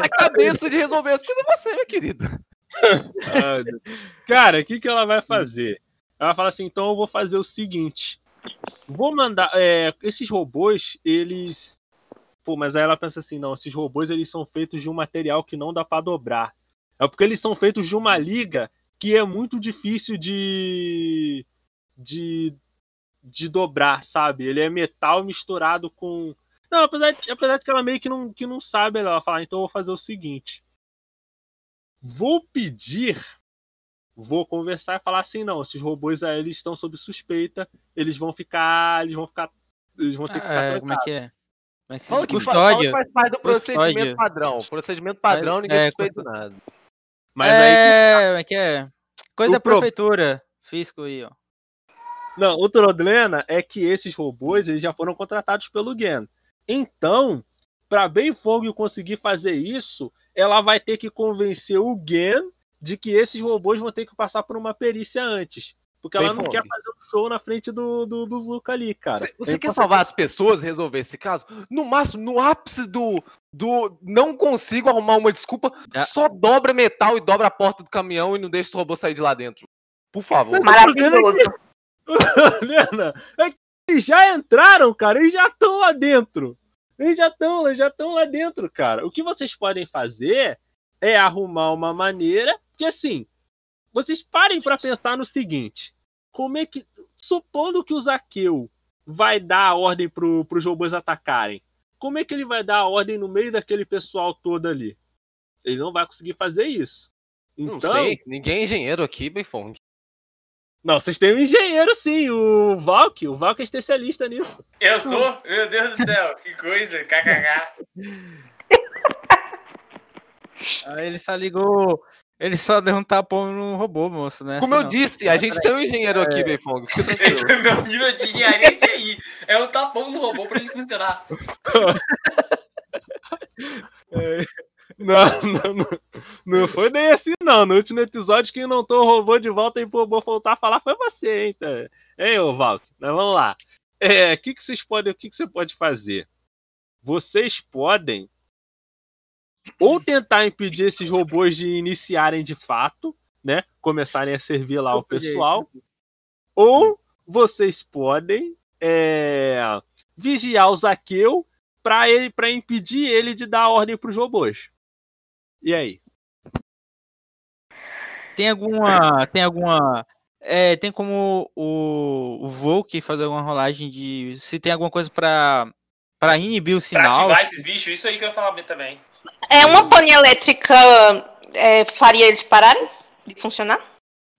a cabeça de resolver as coisas é você, minha querida. (laughs) Ai, Deus. Cara, o que, que ela vai fazer? Ela fala assim: então eu vou fazer o seguinte. Vou mandar. é, esses robôs, eles. Pô, mas aí ela pensa assim: não, esses robôs eles são feitos de um material que não dá pra dobrar. É porque eles são feitos de uma liga que é muito difícil de. de. de dobrar, sabe? Ele é metal misturado com. Não, apesar de, apesar de que ela meio que não, que não sabe, ela vai falar: então eu vou fazer o seguinte. Vou pedir vou conversar e falar assim, não, esses robôs aí eles estão sob suspeita, eles vão ficar, eles vão ficar, eles vão ter que ficar É, como é que é? Como é que se Fala que, fala Custódia. que faz parte do Custódia. procedimento padrão. Procedimento padrão, ninguém É, suspeita nada. Mas aí é, como é que é? Coisa O da pro- prefeitura. Fisco aí, ó. Não, o problema é que esses robôs eles já foram contratados pelo Gen. Então, para Bem Fong conseguir fazer isso, ela vai ter que convencer o Gen de que esses robôs vão ter que passar por uma perícia antes. Porque ela Bem não Fong. quer fazer um show na frente do, do, do Zuka ali, cara. Você, você quer salvar as pessoas e resolver esse caso? No máximo, no ápice do, do não consigo arrumar uma desculpa, Ah. só dobra metal e dobra a porta do caminhão e não deixa o robô sair de lá dentro. Por favor. Maravilhoso. (laughs) Helena, é que eles já entraram, cara, eles já estão lá dentro. Eles já estão, eles já estão lá dentro, cara. O que vocês podem fazer é arrumar uma maneira, porque assim, vocês parem pra pensar no seguinte: como é que, supondo que o Zaqueu vai dar a ordem pro, pros robôs atacarem, como é que ele vai dar a ordem no meio daquele pessoal todo ali? Ele não vai conseguir fazer isso. Não Então, sei, ninguém é engenheiro aqui, Beifong. Não, vocês têm um engenheiro, sim, o Valk. O Valk é especialista nisso. Eu sou? Meu Deus do céu, que coisa, kkk. (laughs) Aí ele só ligou. Ele só deu um tapão no robô, moço, né? Como Assim eu não. disse, a gente tem um engenheiro aqui, Beifong. (laughs) Esse tranquilo. é o meu nível de engenharia, esse aí. É um tapão no robô pra ele funcionar. (laughs) Não, não, não, não foi nem assim, não. No último episódio, quem não o robô de volta e o robô voltar a falar foi você, hein? Tá? Ei, ô Valk, mas vamos lá. É, o que, que vocês podem, o que, que você pode fazer? Vocês podem ou tentar impedir esses robôs de iniciarem de fato, né? Começarem a servir lá o pessoal, ou vocês podem é, vigiar o Zaqueu para ele para impedir ele de dar ordem pros robôs. E aí? Tem alguma. Tem alguma. É, tem como o, o Volk fazer alguma rolagem de. Se tem alguma coisa pra, pra inibir o Pra sinal. ativar esses bichos, isso aí que eu ia falar também. É uma pane elétrica é, faria eles pararem de funcionar?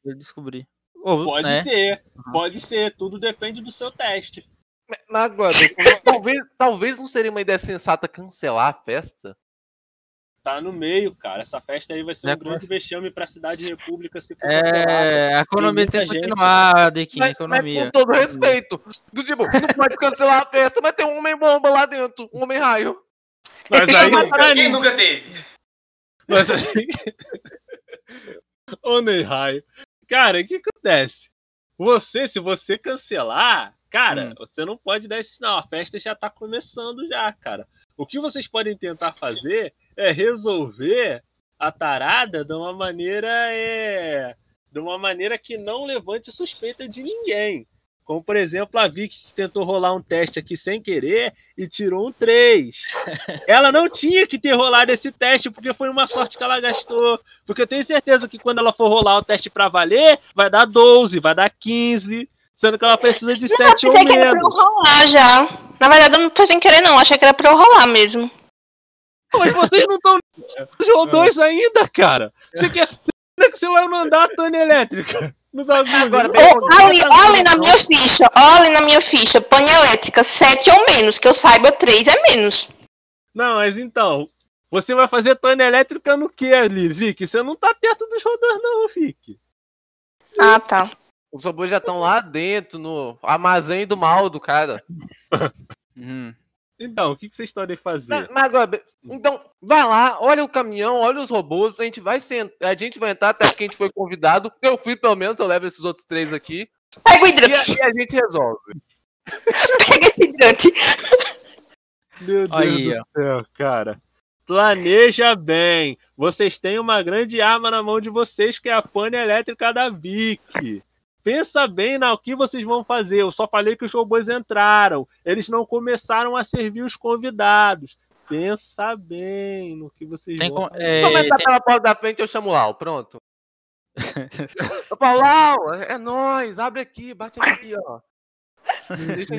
Eu descobri. Ou, Pode né? ser, pode ser, tudo depende do seu teste. Mas agora, (laughs) talvez, talvez não seria uma ideia sensata cancelar a festa? Tá no meio, cara. Essa festa aí vai ser Já um grande vexame pra cidade e república se for cancelada. É, a economia tem que continuar, Dequim, Mas, mas economia. com todo respeito, do tipo, não pode cancelar a festa, mas tem um homem bomba lá dentro, um homem raio. Mas (laughs) Quem, aí, nunca, quem nunca teve? mas aí... (laughs) Ô, Ney Raio. Cara, o que acontece? Você, se você cancelar, cara, Hum. você não pode dar esse sinal. A festa já tá começando já, cara. O que vocês podem tentar fazer é resolver a tarada de uma maneira é de uma maneira que não levante suspeita de ninguém. Como, por exemplo, a Vicky que tentou rolar um teste aqui sem querer e tirou um 3. (laughs) Ela não tinha que ter rolado esse teste, porque foi uma sorte que ela gastou. Porque eu tenho certeza que quando ela for rolar o teste pra valer, vai dar 12, vai dar 15. Sendo que ela precisa de 7 ou Pensei que era pra eu menos. rolar já. Na verdade, eu não foi sem querer, não. Achei que era pra eu rolar mesmo. Mas vocês não estão no 2 ainda, cara. Você quer é que você vai mandar a Tânia elétrica? No? Agora, bem, vai Ô, mandar ali, coisa, na minha ficha, olha na minha ficha. Pane elétrica, 7 ou menos. Que eu saiba, 3 é menos. Não, mas então, você vai fazer Tânia elétrica no que ali, Vicky? Você não tá perto dos rodões, não, Vicky. Ah, tá. Os robôs já estão lá dentro, no armazém do mal do cara. Uhum. Então, o que, que vocês podem fazer? Mas, mas agora, então, vai lá, olha o caminhão, olha os robôs, a gente vai sent... a gente vai entrar até porque a gente foi convidado. Eu fui, pelo menos, eu levo esses outros três aqui. Pega o E hidrante. a, e a gente resolve. (laughs) Pega esse hidrante. Meu Deus Aí, do céu, cara. Planeja bem. Vocês têm uma grande arma na mão de vocês, que é a pane elétrica da Vic. Pensa bem no que vocês vão fazer. Eu só falei que os robôs entraram. Eles não começaram a servir os convidados. Pensa bem no que vocês Tem vão com- fazer. é, Vamos entrar tem- pela porta da frente, eu chamo o Lau, pronto. (laughs) eu falo, Lau, é nóis, abre aqui, bate aqui, ó.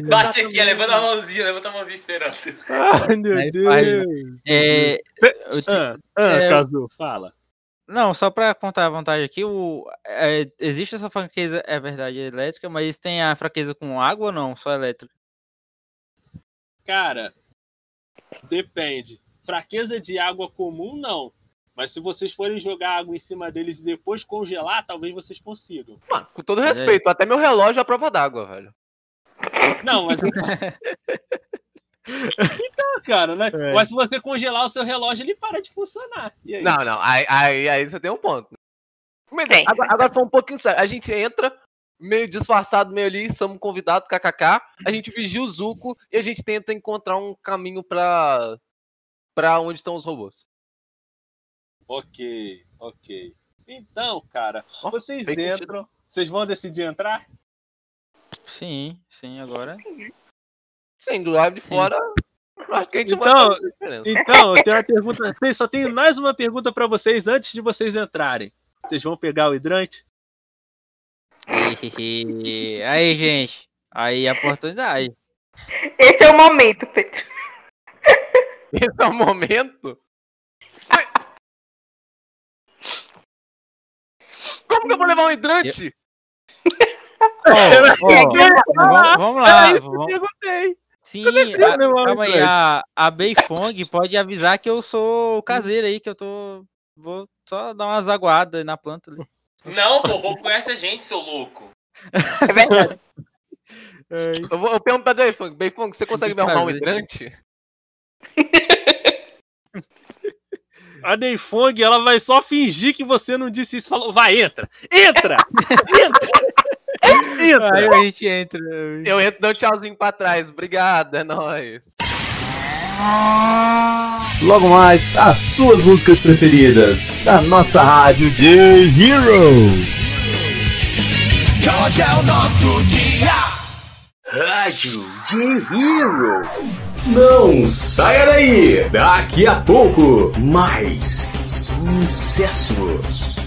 Bate aqui, levanta a mãozinha, levanta a mãozinha esperando. Ai, meu Deus. faz, é, Ah, ah, É, Kazu, fala. Não, só pra contar a vantagem aqui, o, é, existe essa fraqueza, é verdade, elétrica, mas tem a fraqueza com água ou não? Só elétrica? Cara, depende. Fraqueza de água comum, não. Mas se vocês forem jogar água em cima deles e depois congelar, talvez vocês consigam. Mano, com todo respeito, até meu relógio é a prova d'água, velho. Não, mas. (laughs) então, cara, né? É. Mas se você congelar o seu relógio, ele para de funcionar. E aí? Não, não, aí, aí, aí você tem um ponto. Mas Tem. agora, agora foi um pouquinho sério. A gente entra, meio disfarçado, meio ali, somos convidados, kkk. A gente vigia o Zuko e a gente tenta encontrar um caminho pra, pra onde estão os robôs. Ok, ok. Então, cara, Ó, vocês fez sentido. entram. Vocês vão decidir entrar? Sim, sim, agora. Sim, do lado de Sim. fora, eu acho que a gente vai Então, fazer diferença. Então, eu tenho uma pergunta. Só tenho mais uma pergunta pra vocês antes de vocês entrarem. Vocês vão pegar o hidrante? (laughs) Aí, gente. Aí a oportunidade. Esse é o momento, Pedro. (laughs) Esse é o momento. Como que eu vou levar um hidrante? (laughs) Ó, ó, vamos, vamos lá. Era isso que eu perguntei. Sim, é a- o calma aí. hidrante? A, a Beifong pode avisar que eu sou o caseiro aí, que eu tô. Vou só dar umas aguadas na planta ali. Não, pô, o povo conhece a gente, seu louco. (laughs) É verdade. Eu, vou, eu pergunto pra Beifong. Beifong, você consegue me arrumar um hidrante? A Neifong, ela vai só fingir que você não disse isso. Falou, vai, entra! Entra! entra! (laughs) entra! Aí a gente entra. Eu entro, dou um tchauzinho pra trás. Obrigado, é nóis. Logo mais, as suas músicas preferidas da nossa rádio J-Hero. Hoje é o nosso dia. Rádio J-Hero. Não saia daí. Daqui a pouco, Mais sucessos.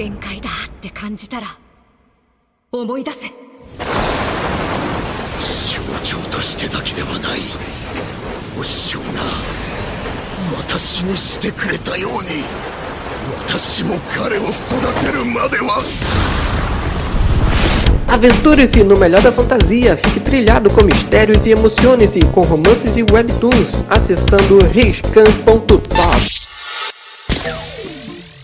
限界だって感じたら思い出せ象徴としてだけではないお師匠が私にしてくれたように私も彼を育てるまでは Aventure-se no melhor da fantasia, fique trilhado com mistérios e emocione-se com romances e webtoons, acessando riscan.top.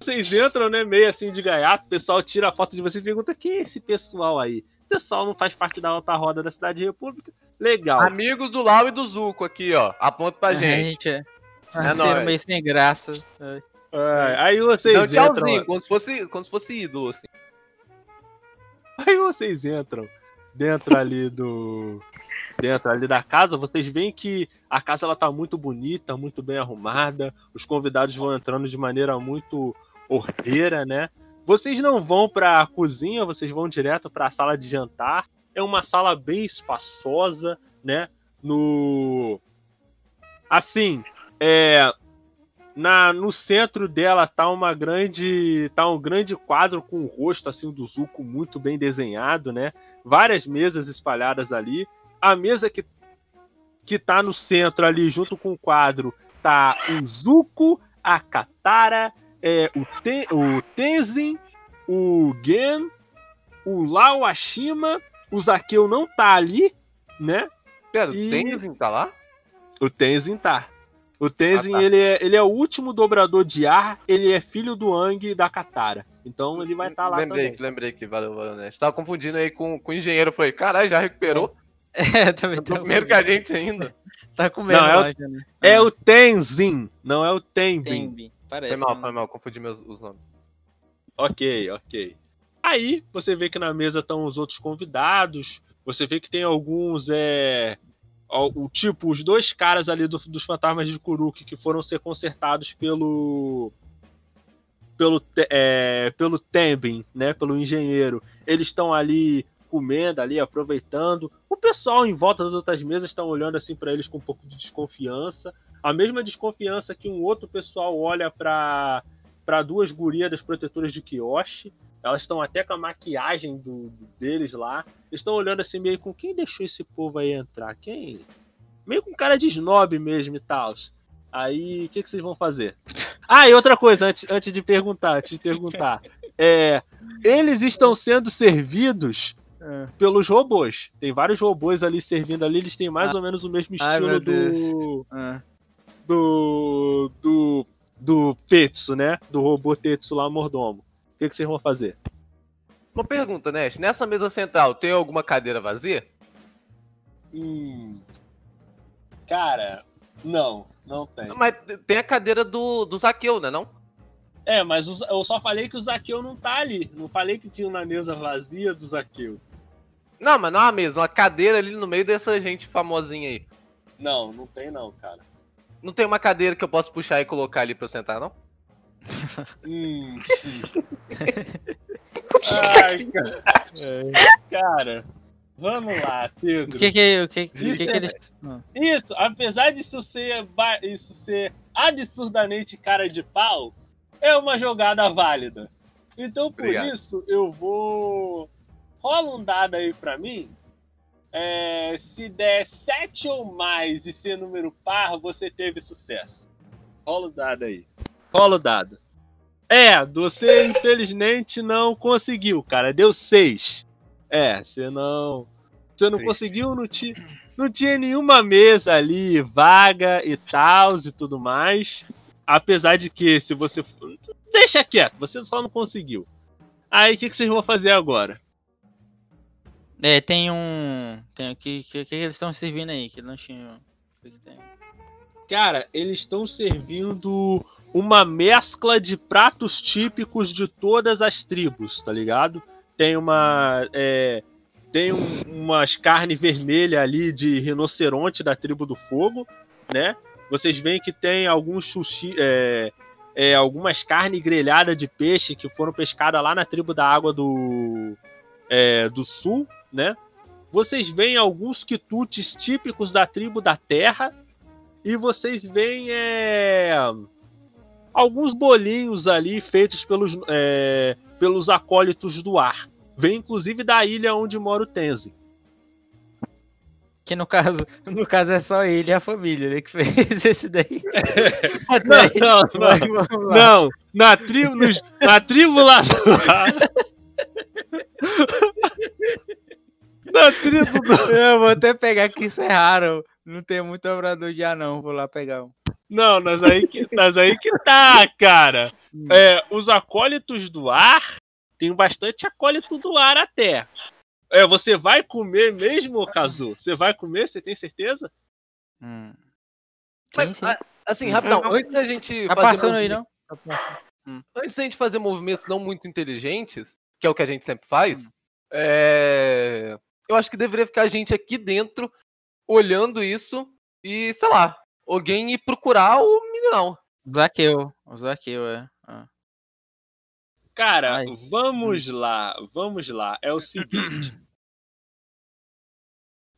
Vocês entram, né, meio assim de gaiato, o pessoal tira a foto de você e pergunta: quem é esse pessoal aí? Esse pessoal não faz parte da alta roda da Cidade República? Legal. Amigos do Lau e do Zuko aqui, ó. Aponta pra A gente. gente é. É Parceiro nóis. meio sem graça. É, aí vocês Dá um entram. tchauzinho, como se fosse, como se fosse ídolo, assim. Aí vocês entram dentro ali do. Dentro ali da casa, vocês veem que a casa ela tá muito bonita, muito bem arrumada. Os convidados vão entrando de maneira muito ordeira, né? Vocês não vão para a cozinha, vocês vão direto para a sala de jantar. É uma sala bem espaçosa, né? No assim, é na, no centro dela tá uma grande tá um grande quadro com o rosto assim do Zuko muito bem desenhado, né? Várias mesas espalhadas ali. A mesa que que tá no centro ali junto com o quadro tá o Zuko, a Katara, é, o, Ten, o Tenzin, o Gen, o Lao Ashima, o Zakeu não tá ali, né? Pera, E- o Tenzin tá lá? O Tenzin tá. O Tenzin, Ah, tá. ele, é, ele é o último dobrador de ar, ele é filho do Ang e da Katara. Então ele vai estar lá lembrei, também. que- lembrei que valeu, valeu, né? Tava confundindo aí com, com o engenheiro. Eu falei, caralho, já recuperou? É, (laughs) também tá primeiro que a gente ainda. (laughs) Tá comendo Não, é o- lá já, né? É o Tenzin, não é o Tenbin. Parece. Foi mal, né? foi mal, confundi meus, os nomes. Ok, ok. Aí você vê que na mesa estão os outros convidados. Você vê que tem alguns, é. O, tipo, os dois caras ali do- dos fantasmas de Kuruk que foram ser consertados pelo. Pelo, Te- é, pelo Tembin, né? Pelo engenheiro. Eles estão ali comendo, ali, aproveitando. O pessoal em volta das outras mesas estão olhando assim para eles com um pouco de desconfiança. A mesma desconfiança que um outro pessoal olha para para duas gurias das protetoras de Kyoshi. Elas estão até com a maquiagem do, deles lá. Eles estão olhando assim meio com quem deixou esse povo aí entrar? Quem? Meio com cara de snob mesmo e tal. Aí, o que, que vocês vão fazer? (laughs) Ah, e outra coisa, antes, antes de perguntar, antes de perguntar. É, eles estão sendo servidos É. pelos robôs. Tem vários robôs ali servindo ali, eles têm mais Ah. ou menos o mesmo Ai, estilo meu do. Do. do. do Tetsu, né? Do robô Tetsu lá, mordomo. O que, que vocês vão fazer? Uma pergunta, Ness. Nessa mesa central, tem alguma cadeira vazia? Hum. Cara, não, não tem. Mas tem a cadeira do, do Zaqueu, né não? É, mas eu só falei que o Zaqueu não tá ali. Não falei que tinha uma mesa vazia do Zaqueu. Não, mas não é uma mesa, uma cadeira ali no meio dessa gente famosinha aí. Não, não tem não, cara. Não tem uma cadeira que eu posso puxar e colocar ali pra eu sentar, não? Hum. (laughs) Ai, cara. Cara, vamos lá, Pedro. O que que, o que, o que, que eles. Isso, apesar disso ser, isso ser absurdamente cara de pau, é uma jogada válida. Então, por Obrigado. isso, eu vou. Rola um dado aí pra mim. É, se der 7 ou mais e ser número par, você teve sucesso. Rola o dado aí. Rola o dado. É, você infelizmente não conseguiu, cara. Deu 6. É, você não. Você não Triste. conseguiu, não tinha, não tinha nenhuma mesa ali vaga e tal e tudo mais. Apesar de que, se você. Deixa quieto, você só não conseguiu. Aí o que, que vocês vão fazer agora? É, tem um. Tem o que, que, eles estão servindo aí? Que não tinha. O que que? Cara, eles estão servindo uma mescla de pratos típicos de todas as tribos, tá ligado? Tem uma. é, tem um- umas carne vermelha ali de rinoceronte da tribo do fogo, né? Vocês veem que tem alguns sushi. é, é, algumas carnes grelhadas de peixe que foram pescadas lá na tribo da água do, é, do sul, né? Vocês veem alguns quitutes típicos da tribo da terra, e vocês veem é, alguns bolinhos ali feitos pelos, é, pelos acólitos do ar. Vem inclusive da ilha onde mora o Tenzin. Que no caso, no caso é só ele e a família, né? Que fez esse daí. (laughs) Não, não, não. Não, na tribo, nos- na tribo lá do ar. Na tribo do... Eu vou até pegar que isso é raro. Não tem muito obrador de anão. Vou lá pegar um. Não, mas aí que, mas aí que tá, cara. É, os acólitos do ar, tem bastante acólito do ar até. É, você vai comer mesmo, Kazu? Você vai comer? Você tem certeza? Hum. Mas, Sim, sim. a- assim, rapidão, antes da gente Tá fazer passando aí, não? Antes da gente fazer movimentos não muito inteligentes, que é o que a gente sempre faz, é, eu acho que deveria ficar a gente aqui dentro olhando isso e, sei lá, alguém ir procurar o meninão. O Zaqueu. O Zaqueu, é. Ah. Cara, Ai. vamos lá, vamos lá. É o seguinte. (clears throat)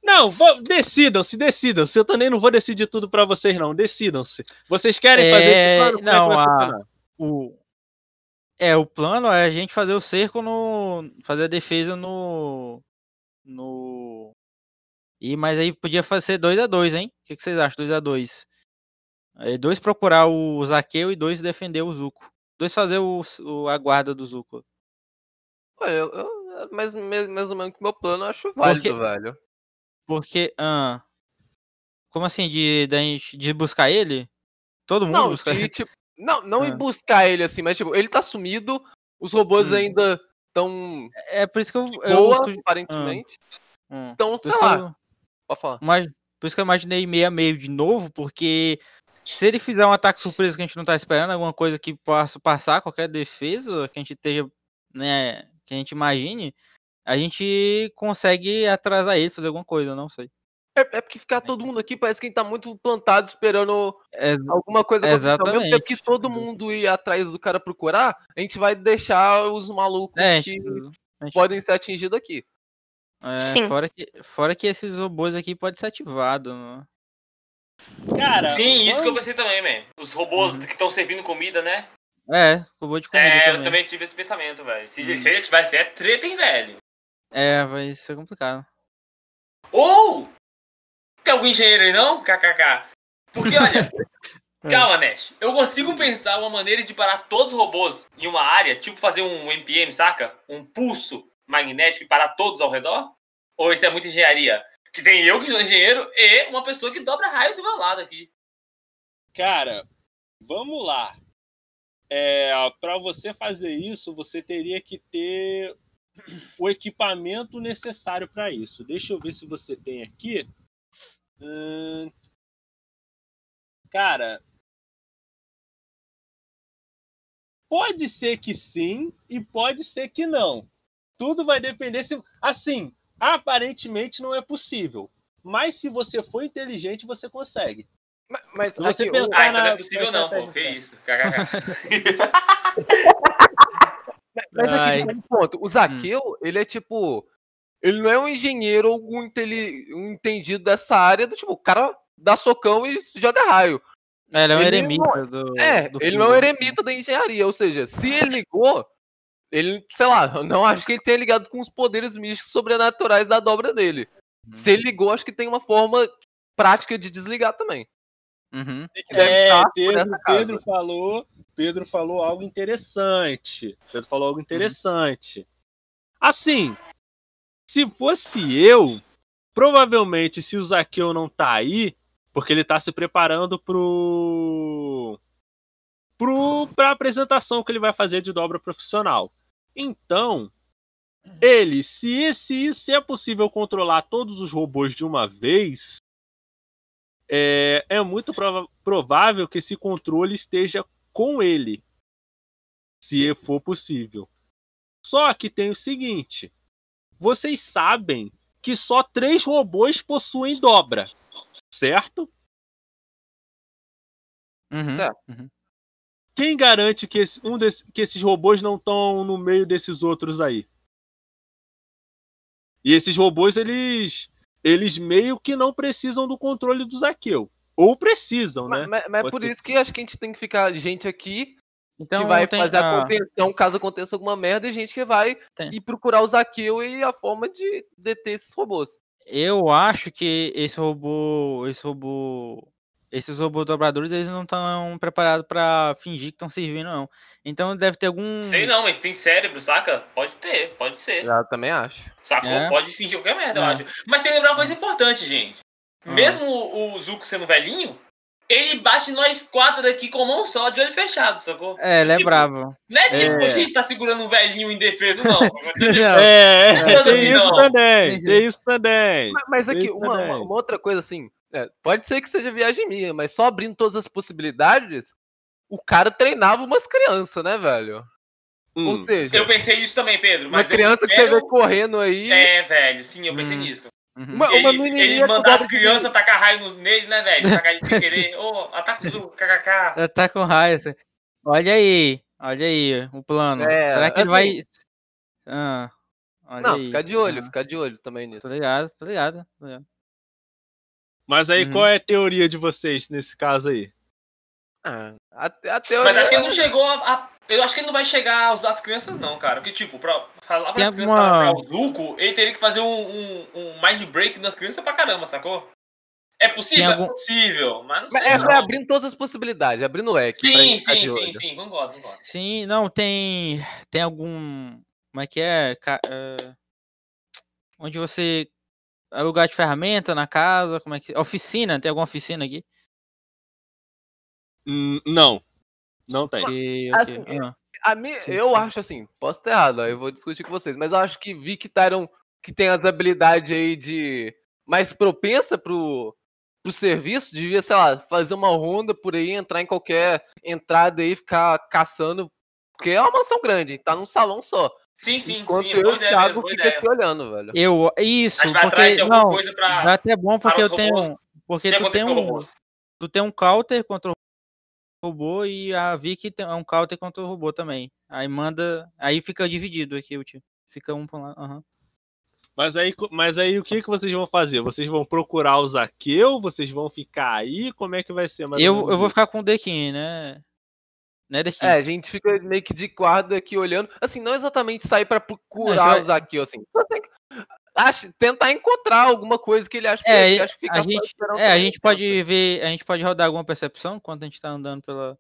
Não, decidam-se, decidam-se. Eu também não vou decidir tudo pra vocês, não. Decidam-se. Vocês querem fazer É, plano? Como é não, vai a-? O... É, o plano é a gente fazer o cerco no. fazer a defesa no. No. E, mas aí podia fazer 2 a 2 hein? O que, que vocês acham? 2 a 2 Aí dois procurar o Zaqueu e dois defender o Zuko. Dois fazer o, o- a guarda do Zuko. Olha, eu, eu- mas mais ou menos que meu plano eu acho válido, Porque- velho. Porque. ah, como assim? De, gente, de buscar ele? Todo mundo Não, buscar de, ele? tipo, não, não Ah. buscar ele assim, mas tipo, ele tá sumido, Os robôs Hum. ainda estão É por isso que eu. eu boa, sugi- aparentemente. Hum. Então, Por sei lá. eu- Pode falar. Mas, por isso que eu imaginei meio a meio de novo, porque se ele fizer um ataque surpresa que a gente não tá esperando, alguma coisa que possa passar, qualquer defesa que a gente esteja, né, que a gente imagine, a gente consegue atrasar ele, fazer alguma coisa, eu não sei. É, é porque ficar todo mundo aqui parece que a gente tá muito plantado esperando É, alguma coisa acontecer. Ao mesmo tempo exatamente. que todo mundo ir atrás do cara procurar, a gente vai deixar os malucos É, que gente- podem ser atingidos aqui. é, Sim. fora, que, fora que esses robôs aqui podem ser ativados. né? Cara, Sim, isso que eu pensei também, man. Os robôs que estão servindo comida, né? É, robô de comida É, eu também. também tive esse pensamento, velho. Se, Hum. se ele tivesse é treta, hein, velho? É, vai ser complicado. Ou tem algum engenheiro aí, não? KKK. Porque, olha, (laughs) É. calma, Nash. Eu consigo pensar uma maneira de parar todos os robôs em uma área, tipo fazer um MPM, saca? Um pulso magnético e parar todos ao redor? Ou isso é muita engenharia? Que tem eu que sou engenheiro e uma pessoa que dobra raio do meu lado aqui. Cara, vamos lá. É, para você fazer isso, você teria que ter o equipamento necessário para isso. Deixa eu ver se você tem aqui. Hum, cara, pode ser que sim e pode ser que não. Tudo vai depender se, assim, aparentemente não é possível. Mas se você for inteligente, você consegue. Mas, mas Se você aqui, pensar Ah, então não na- é possível não, pô. Que isso. (laughs) Mas aqui tem um ponto. O Zaqueu, ele é tipo. Ele não é um engenheiro ou um, um entendido dessa área do tipo, o cara dá socão e joga raio. É, ele é um Ele eremita do. É, do ele não é um eremita da engenharia, ou seja, se ele ligou, ele, sei lá, eu não acho que ele tenha ligado com os poderes místicos sobrenaturais da dobra dele. Se ele ligou, acho que tem uma forma prática de desligar também. Uhum. É, Pedro. Pedro falou, Pedro falou algo interessante. Pedro falou algo interessante. Assim, se fosse eu, provavelmente se o Zaqueu não tá aí, porque ele tá se preparando pro pro pra apresentação que ele vai fazer de dobra profissional. Então, ele, se, se, se é possível controlar todos os robôs de uma vez, é, é muito prova- provável que esse controle esteja com ele, se for possível. Só que tem o seguinte: vocês sabem que só três robôs possuem dobra, certo? Uhum. Certo. uhum. Quem garante que, esse- um desse- que esses robôs não estão no meio desses outros aí? E esses robôs, eles, eles meio que não precisam do controle do Zaqueu. Ou precisam, né? Mas, mas- mas é por isso que acho que a gente tem que ficar gente aqui Então que vai tem- fazer a ah, contenção caso aconteça alguma merda e gente que vai Tem. ir procurar o Zaqueu e a forma de deter esses robôs. Eu acho que esse robô, esse robô, esses robôs dobradores, eles não estão preparados pra fingir que estão servindo, não. Então deve ter algum. Sei não, mas tem cérebro, saca? Pode ter, pode ser. Já também acho. Sacou? É. Pode fingir qualquer merda, eu É. acho. Mas tem que lembrar uma coisa importante, gente. Ah. Mesmo o o Zuko sendo velhinho, ele bate nós quatro daqui com mão só, de olho fechado, sacou? É, ele é Tipo, bravo. Não é tipo É. a gente tá segurando um velhinho indefeso, não. (laughs) Não, É, é todo tem assim, isso não. também, tem isso também. Mas, mas aqui, uma, também. uma- uma outra coisa assim, é, pode ser que seja viagem minha, mas só abrindo todas as possibilidades, o cara treinava umas crianças, né, velho? Ou Hum. seja, Eu pensei isso também, Pedro. uma Mas eu criança que espero- você vê correndo aí. É, velho, sim, eu pensei Hum. nisso. Uhum. Uma, uma Ele, ele mandar as de- crianças tacar raio no- nele, né, velho? Tacar ele sem querer. Ô, ataca o Zuko, kkk. Tá com raio. assim. Olha aí, olha aí o plano. É, Será que ele assim- vai. Ah, olha Não, aí. fica de olho, Ah, fica de olho também nisso. Tô ligado, tô ligado. Tô ligado. Mas aí, Uhum. qual é a teoria de vocês nesse caso aí? Ah, até, até Mas acho que ele não chegou a, a- Eu acho que ele não vai chegar a usar as crianças, não, cara. Porque, tipo, pra falar Tem pras crianças alguma- pra o Zuko, ele teria que fazer um, um, um mind break nas crianças pra caramba, sacou? É possível? Tem algum- É possível, mas não Mas sei. é, não. foi abrindo todas as possibilidades, abrindo o leque. pra Sim, sim, sim, sim, concordo, concordo. Sim, não, tem. Tem algum. Como é que é? Ca- é, Onde você. É lugar de ferramenta na casa? Como é que. Oficina? Tem alguma oficina aqui? Hum, não, não tem. Ok, Assim. Ah, a mim, eu acho assim, posso estar errado, aí eu vou discutir com vocês, mas eu acho que vi que Tyron, que tem as habilidades aí de mais propensa pro, pro serviço, devia, sei lá, fazer uma ronda por aí, entrar em qualquer entrada aí, ficar caçando, porque é uma mansão grande, tá num salão só. Sim, sim, Enquanto sim. eu e Boa o ideia Thiago mesmo, fica aqui olhando, velho. Eu, isso, vai porque não, coisa pra. é até bom porque eu tenho, robôs porque se tu tem um, robôs. tu tem um counter contra o robô e a Vicky tem um counter contra o robô também. Aí manda, aí fica dividido aqui o time. Fica um pra lá, aham. Mas aí, mas aí o que, que vocês vão fazer? Vocês vão procurar o Zaqueu? Vocês vão ficar aí? Como é que vai ser? Eu, eu vou ficar com o Dequim, né? Né, Dequim? É, a gente fica meio que de guarda aqui olhando. Assim, não exatamente sair pra Não, procurar vai- os aqui, assim. Só tem que acha- tentar encontrar alguma coisa que ele acha que É, ele acha que fica a só gente, é, a gente pode ver, a gente pode rodar alguma percepção enquanto a gente tá andando pela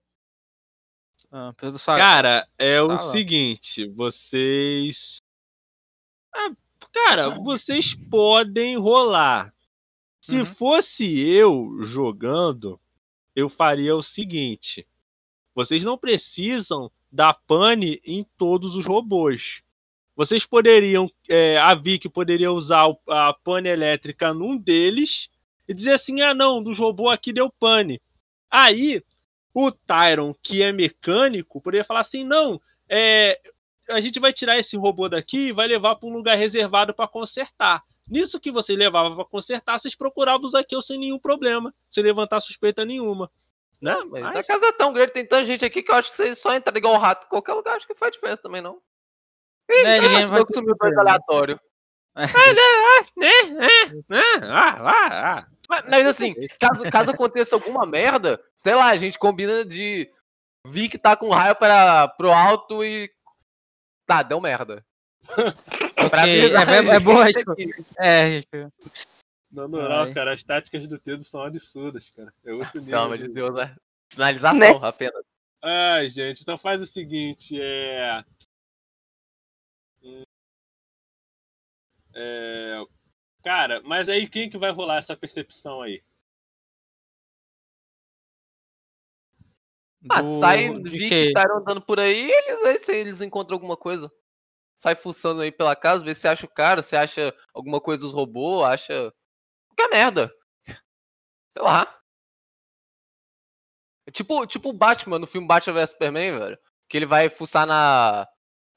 ah, pelo sala. Cara, é o Sala. seguinte, vocês. Ah, cara, vocês podem rolar. Se Uhum. fosse eu jogando, eu faria o seguinte: vocês não precisam dar pane em todos os robôs. Vocês poderiam, é, a Vicky poderia usar a pane elétrica num deles e dizer assim: ah, não, dos robôs aqui deu pane. Aí, o Tyron, que é mecânico, poderia falar assim: não, é, a gente vai tirar esse robô daqui e vai levar para um lugar reservado para consertar. Nisso que você levava para consertar, vocês procuravam os Zaqueu sem nenhum problema, sem levantar suspeita nenhuma. Né? Mas Mas- a casa é tão grande, tem tanta gente aqui que eu acho que você só entrar igual um rato em qualquer lugar, acho que faz diferença também, não. Ih, É, ninguém vai que sumiu dois né? aleatório. Ah, (laughs) ah, ah. Mas, mas assim, caso, caso aconteça alguma merda, sei lá, a gente combina de vir que tá com raio para, pro alto e. Tá, deu merda. (laughs) Pra Ok, avisar é, é, é boa, tipo, é, tipo, Na moral, Ai. cara, as táticas do Tedo são absurdas, cara. É outro nível. Pelo amor de de- Deus, né? Sinalização Né? apenas. Ai, gente, então faz o seguinte, é. É. Cara, mas aí quem que vai rolar essa percepção aí? Ah, do- sai, de vi que tá andando por aí, eles aí se eles encontram alguma coisa. Sai fuçando aí pela casa, vê se acha o cara, se acha alguma coisa dos robôs, acha. Qualquer merda. Sei lá. É Tipo, tipo o Batman no filme Batman vs Superman, velho. Que ele vai fuçar na,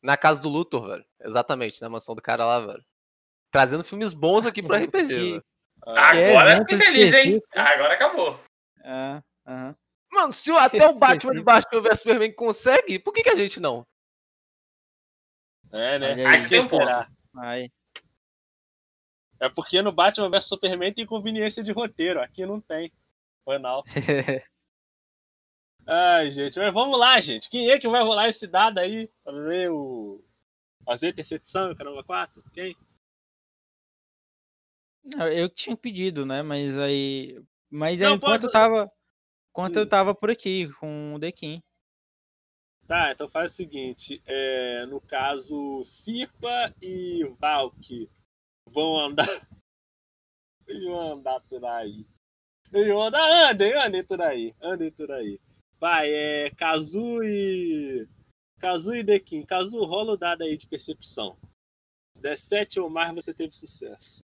na casa do Luthor, velho. Exatamente, na mansão do cara lá, velho. Trazendo filmes bons aqui pra RPG, Que- velho. Agora fiquei feliz, hein? Agora acabou. ah, aham. Mano, se o- até o Batman de. Batman vs Superman consegue, por que, que a gente não? É, né? Olha Aí aí. tem um ponto. Aí. É porque no Batman vs Superman tem conveniência de roteiro, aqui não tem. Foi não. (laughs) Ai, gente, mas vamos lá, gente. Quem é que vai rolar esse dado aí pra ver o. Fazer intercepção, caramba, 4? Quem? Não, eu que tinha pedido, né? Mas aí. Mas Não, aí, enquanto pode- eu tava. Enquanto Hum. eu tava por aqui com o Dequim. Tá, então faz o seguinte: é, no caso, Sirpa e Valk vão andar. Eles (laughs) vão andar por aí. Eles vão andar, andem, andem por aí. Andem por aí. Vai, é. Kazu e. Kazu e Dekin. Kazu, rola o dado aí de percepção. Se der 7 ou mais, você teve sucesso.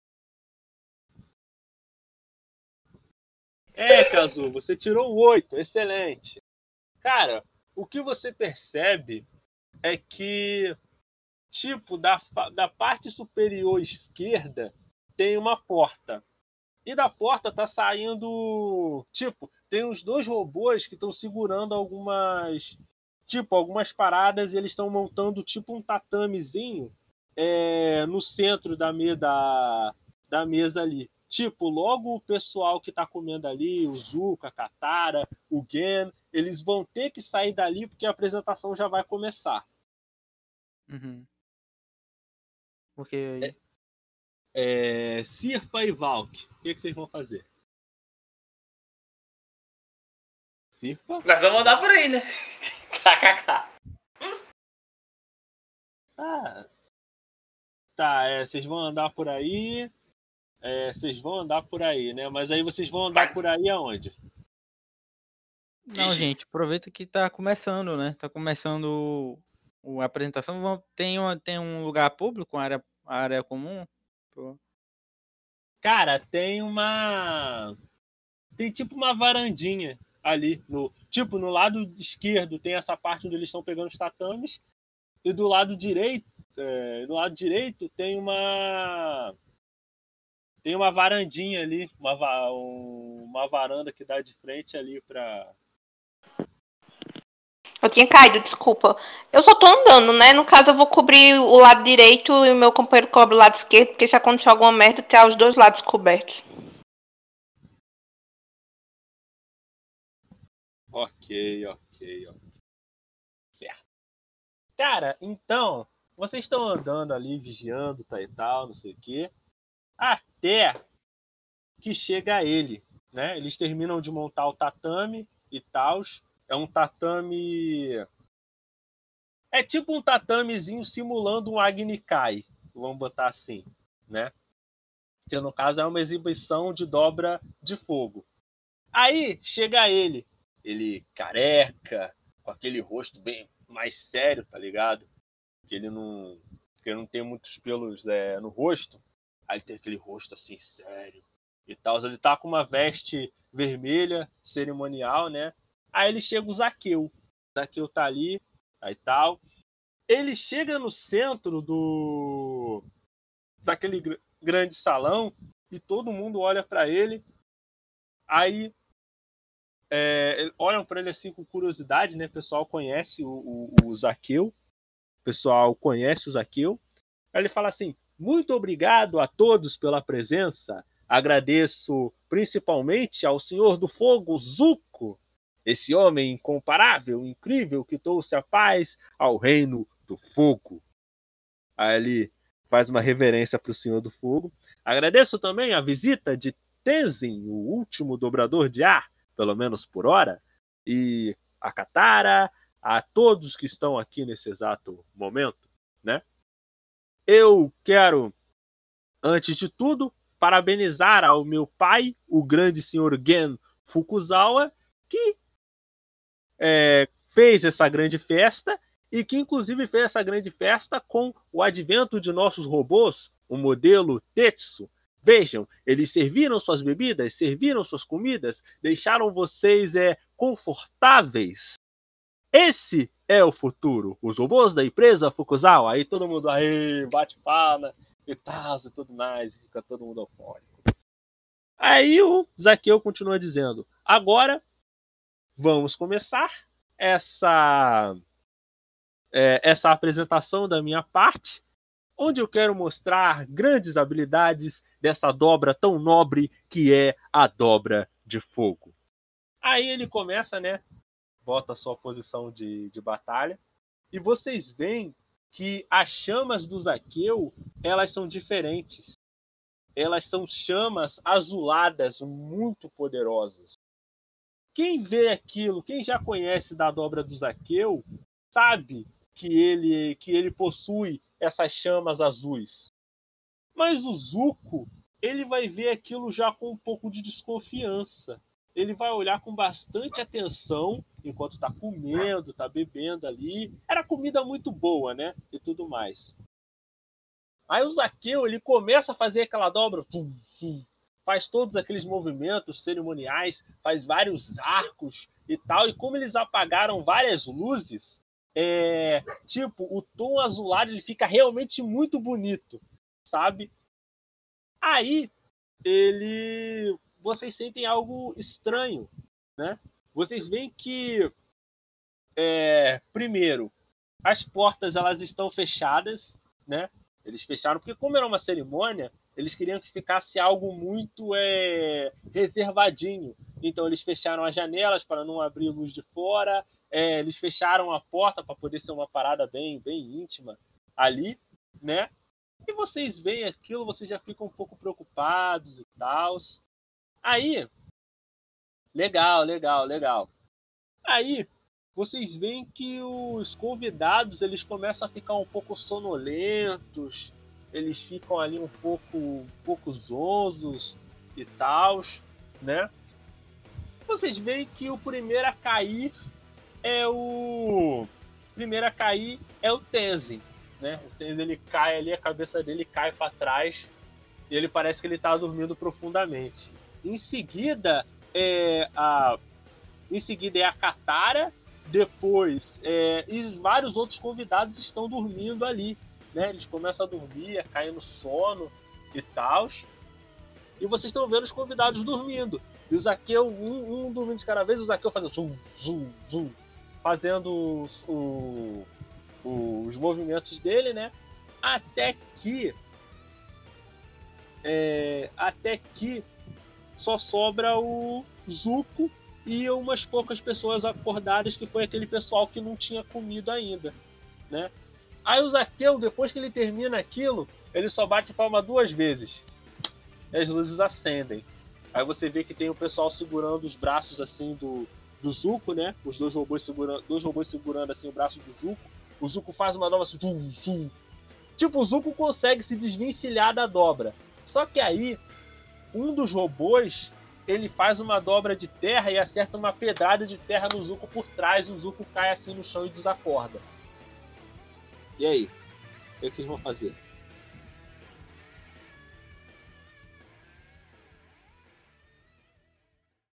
É, Kazu, você tirou 8. Excelente. Cara, o que você percebe é que, tipo, da, da parte superior esquerda tem uma porta. E da porta tá saindo. Tipo, tem uns dois robôs que estão segurando algumas. Tipo, algumas paradas e eles estão montando tipo um tatamezinho é, no centro da, me, da, da mesa ali. Tipo, logo o pessoal que tá comendo ali, o Zuka, a Katara, o Gen, eles vão ter que sair dali porque a apresentação já vai começar. Uhum. Porque. É, Sirpa e Valk, o que, que vocês vão fazer? Sirpa? Nós vamos andar por aí, né? (laughs) KKK. Ah, tá, é, vocês vão andar por aí. É, vocês vão andar por aí, né? Mas aí vocês vão andar Mas- por aí aonde? Não, gente, aproveita que tá começando, né? Tá começando a apresentação. Tem, uma, tem um lugar público, uma área, área comum? Cara, tem uma. Tem tipo uma varandinha ali. No... Tipo, no lado esquerdo tem essa parte onde eles estão pegando os tatames. E do lado direito. é, Do lado direito tem uma. Tem uma varandinha ali. Uma, va- um- uma varanda que dá de frente ali pra. Eu tinha caído, desculpa. Eu só tô andando, né? No caso, eu vou cobrir o lado direito e o meu companheiro cobre o lado esquerdo, porque se acontecer alguma merda, tem os dois lados cobertos. Ok, ok, ok. Certo. Cara, então, vocês estão andando ali, vigiando, tá e tal, não sei o quê. Até que chega ele, né? Eles terminam de montar o tatame e tal. É um tatame. É tipo um tatamezinho simulando um Agni Kai, vamos botar assim, né? Que no caso é uma exibição de dobra de fogo. Aí chega ele, ele careca, com aquele rosto bem mais sério, tá ligado? Que ele não, que ele não tem muitos pelos é, no rosto. Aí ele tem aquele rosto assim sério e tal. Ele tá com uma veste vermelha, cerimonial, né? Aí ele chega o Zaqueu. Zaqueu tá ali, aí tal. Ele chega no centro do daquele gr- grande salão e todo mundo olha pra ele. Aí é, olham para ele assim com curiosidade, né? O pessoal conhece o, o, o Zaqueu. O pessoal conhece o Zaqueu. Aí ele fala assim: Muito obrigado a todos pela presença. Agradeço principalmente ao Senhor do Fogo, Zuko, esse homem incomparável, incrível, que trouxe a paz ao reino do fogo. Aí ele faz uma reverência para o Senhor do Fogo. Agradeço também a visita de Tenzin, o último dobrador de ar, pelo menos por hora, e a Katara, a todos que estão aqui nesse exato momento, né? Eu quero, antes de tudo, parabenizar ao meu pai, o grande senhor Gen Fukuzawa, que é, fez essa grande festa e que inclusive fez essa grande festa com o advento de nossos robôs, o modelo Tetsu. Vejam, eles serviram suas bebidas, serviram suas comidas, deixaram vocês é, confortáveis. Esse é o futuro. Os robôs da empresa Fukuzawa. Aí todo mundo aí bate palma e e tudo mais, fica todo mundo eufórico. Aí o Zaqueu continua dizendo: agora vamos começar essa é, essa apresentação da minha parte, onde eu quero mostrar grandes habilidades dessa dobra tão nobre que é a dobra de fogo. Aí ele começa, né? Bota a sua posição de, de batalha. E vocês veem que as chamas do Zaqueu, elas são diferentes. Elas são chamas azuladas muito poderosas. Quem vê aquilo, quem já conhece da dobra do Zaqueu, sabe que ele que ele possui essas chamas azuis. Mas o Zuko, ele vai ver aquilo já com um pouco de desconfiança. Ele vai olhar com bastante atenção enquanto está comendo, está bebendo ali. Era comida muito boa, né? E tudo mais. Aí o Zaqueu, ele começa a fazer aquela dobra, faz todos aqueles movimentos cerimoniais, faz vários arcos e tal. E como eles apagaram várias luzes, é, tipo, o tom azulado ele fica realmente muito bonito, sabe? Aí ele vocês sentem algo estranho, né? Vocês veem que é, primeiro as portas elas estão fechadas, né? Eles fecharam porque como era uma cerimônia, eles queriam que ficasse algo muito é, reservadinho. Então eles fecharam as janelas para não abrir luz de fora, é, eles fecharam a porta para poder ser uma parada bem, bem íntima ali, né? E vocês veem aquilo, vocês já ficam um pouco preocupados e tal. Aí, legal, legal, legal. Aí, vocês veem que os convidados eles começam a ficar um pouco sonolentos, eles ficam ali um pouco, um pouco zonzos e tal, né? Vocês veem que o primeiro a cair é o. primeiro a cair é o Tenzin, né? O Tenzin ele cai ali, a cabeça dele cai para trás e ele parece que ele tá dormindo profundamente. Em seguida é a. Em seguida é a Katara, depois é, e vários outros convidados estão dormindo ali, né? Eles começam a dormir, a cair no sono e tal. E vocês estão vendo os convidados dormindo. E o Zaqueu, um, um dormindo de cada vez, o Zaqueu fazendo zoom, fazendo os, o, os movimentos dele, né? Até que. É, até que só sobra o Zuko e umas poucas pessoas acordadas, que foi aquele pessoal que não tinha comido ainda, né? Aí o Zaqueu, depois que ele termina aquilo, ele só bate palma duas vezes. E as luzes acendem. Aí você vê que tem o pessoal segurando os braços assim do, do Zuko, né? Os dois robôs segurando, dois robôs segurando assim o braço do Zuko. O Zuko faz uma dobra assim, zum, zum. Tipo, o Zuko consegue se desvencilhar da dobra. Só que aí, um dos robôs, ele faz uma dobra de terra e acerta uma pedrada de terra no Zuko por trás. O Zuko cai assim no chão e desacorda. E aí? O que, vocês vão fazer?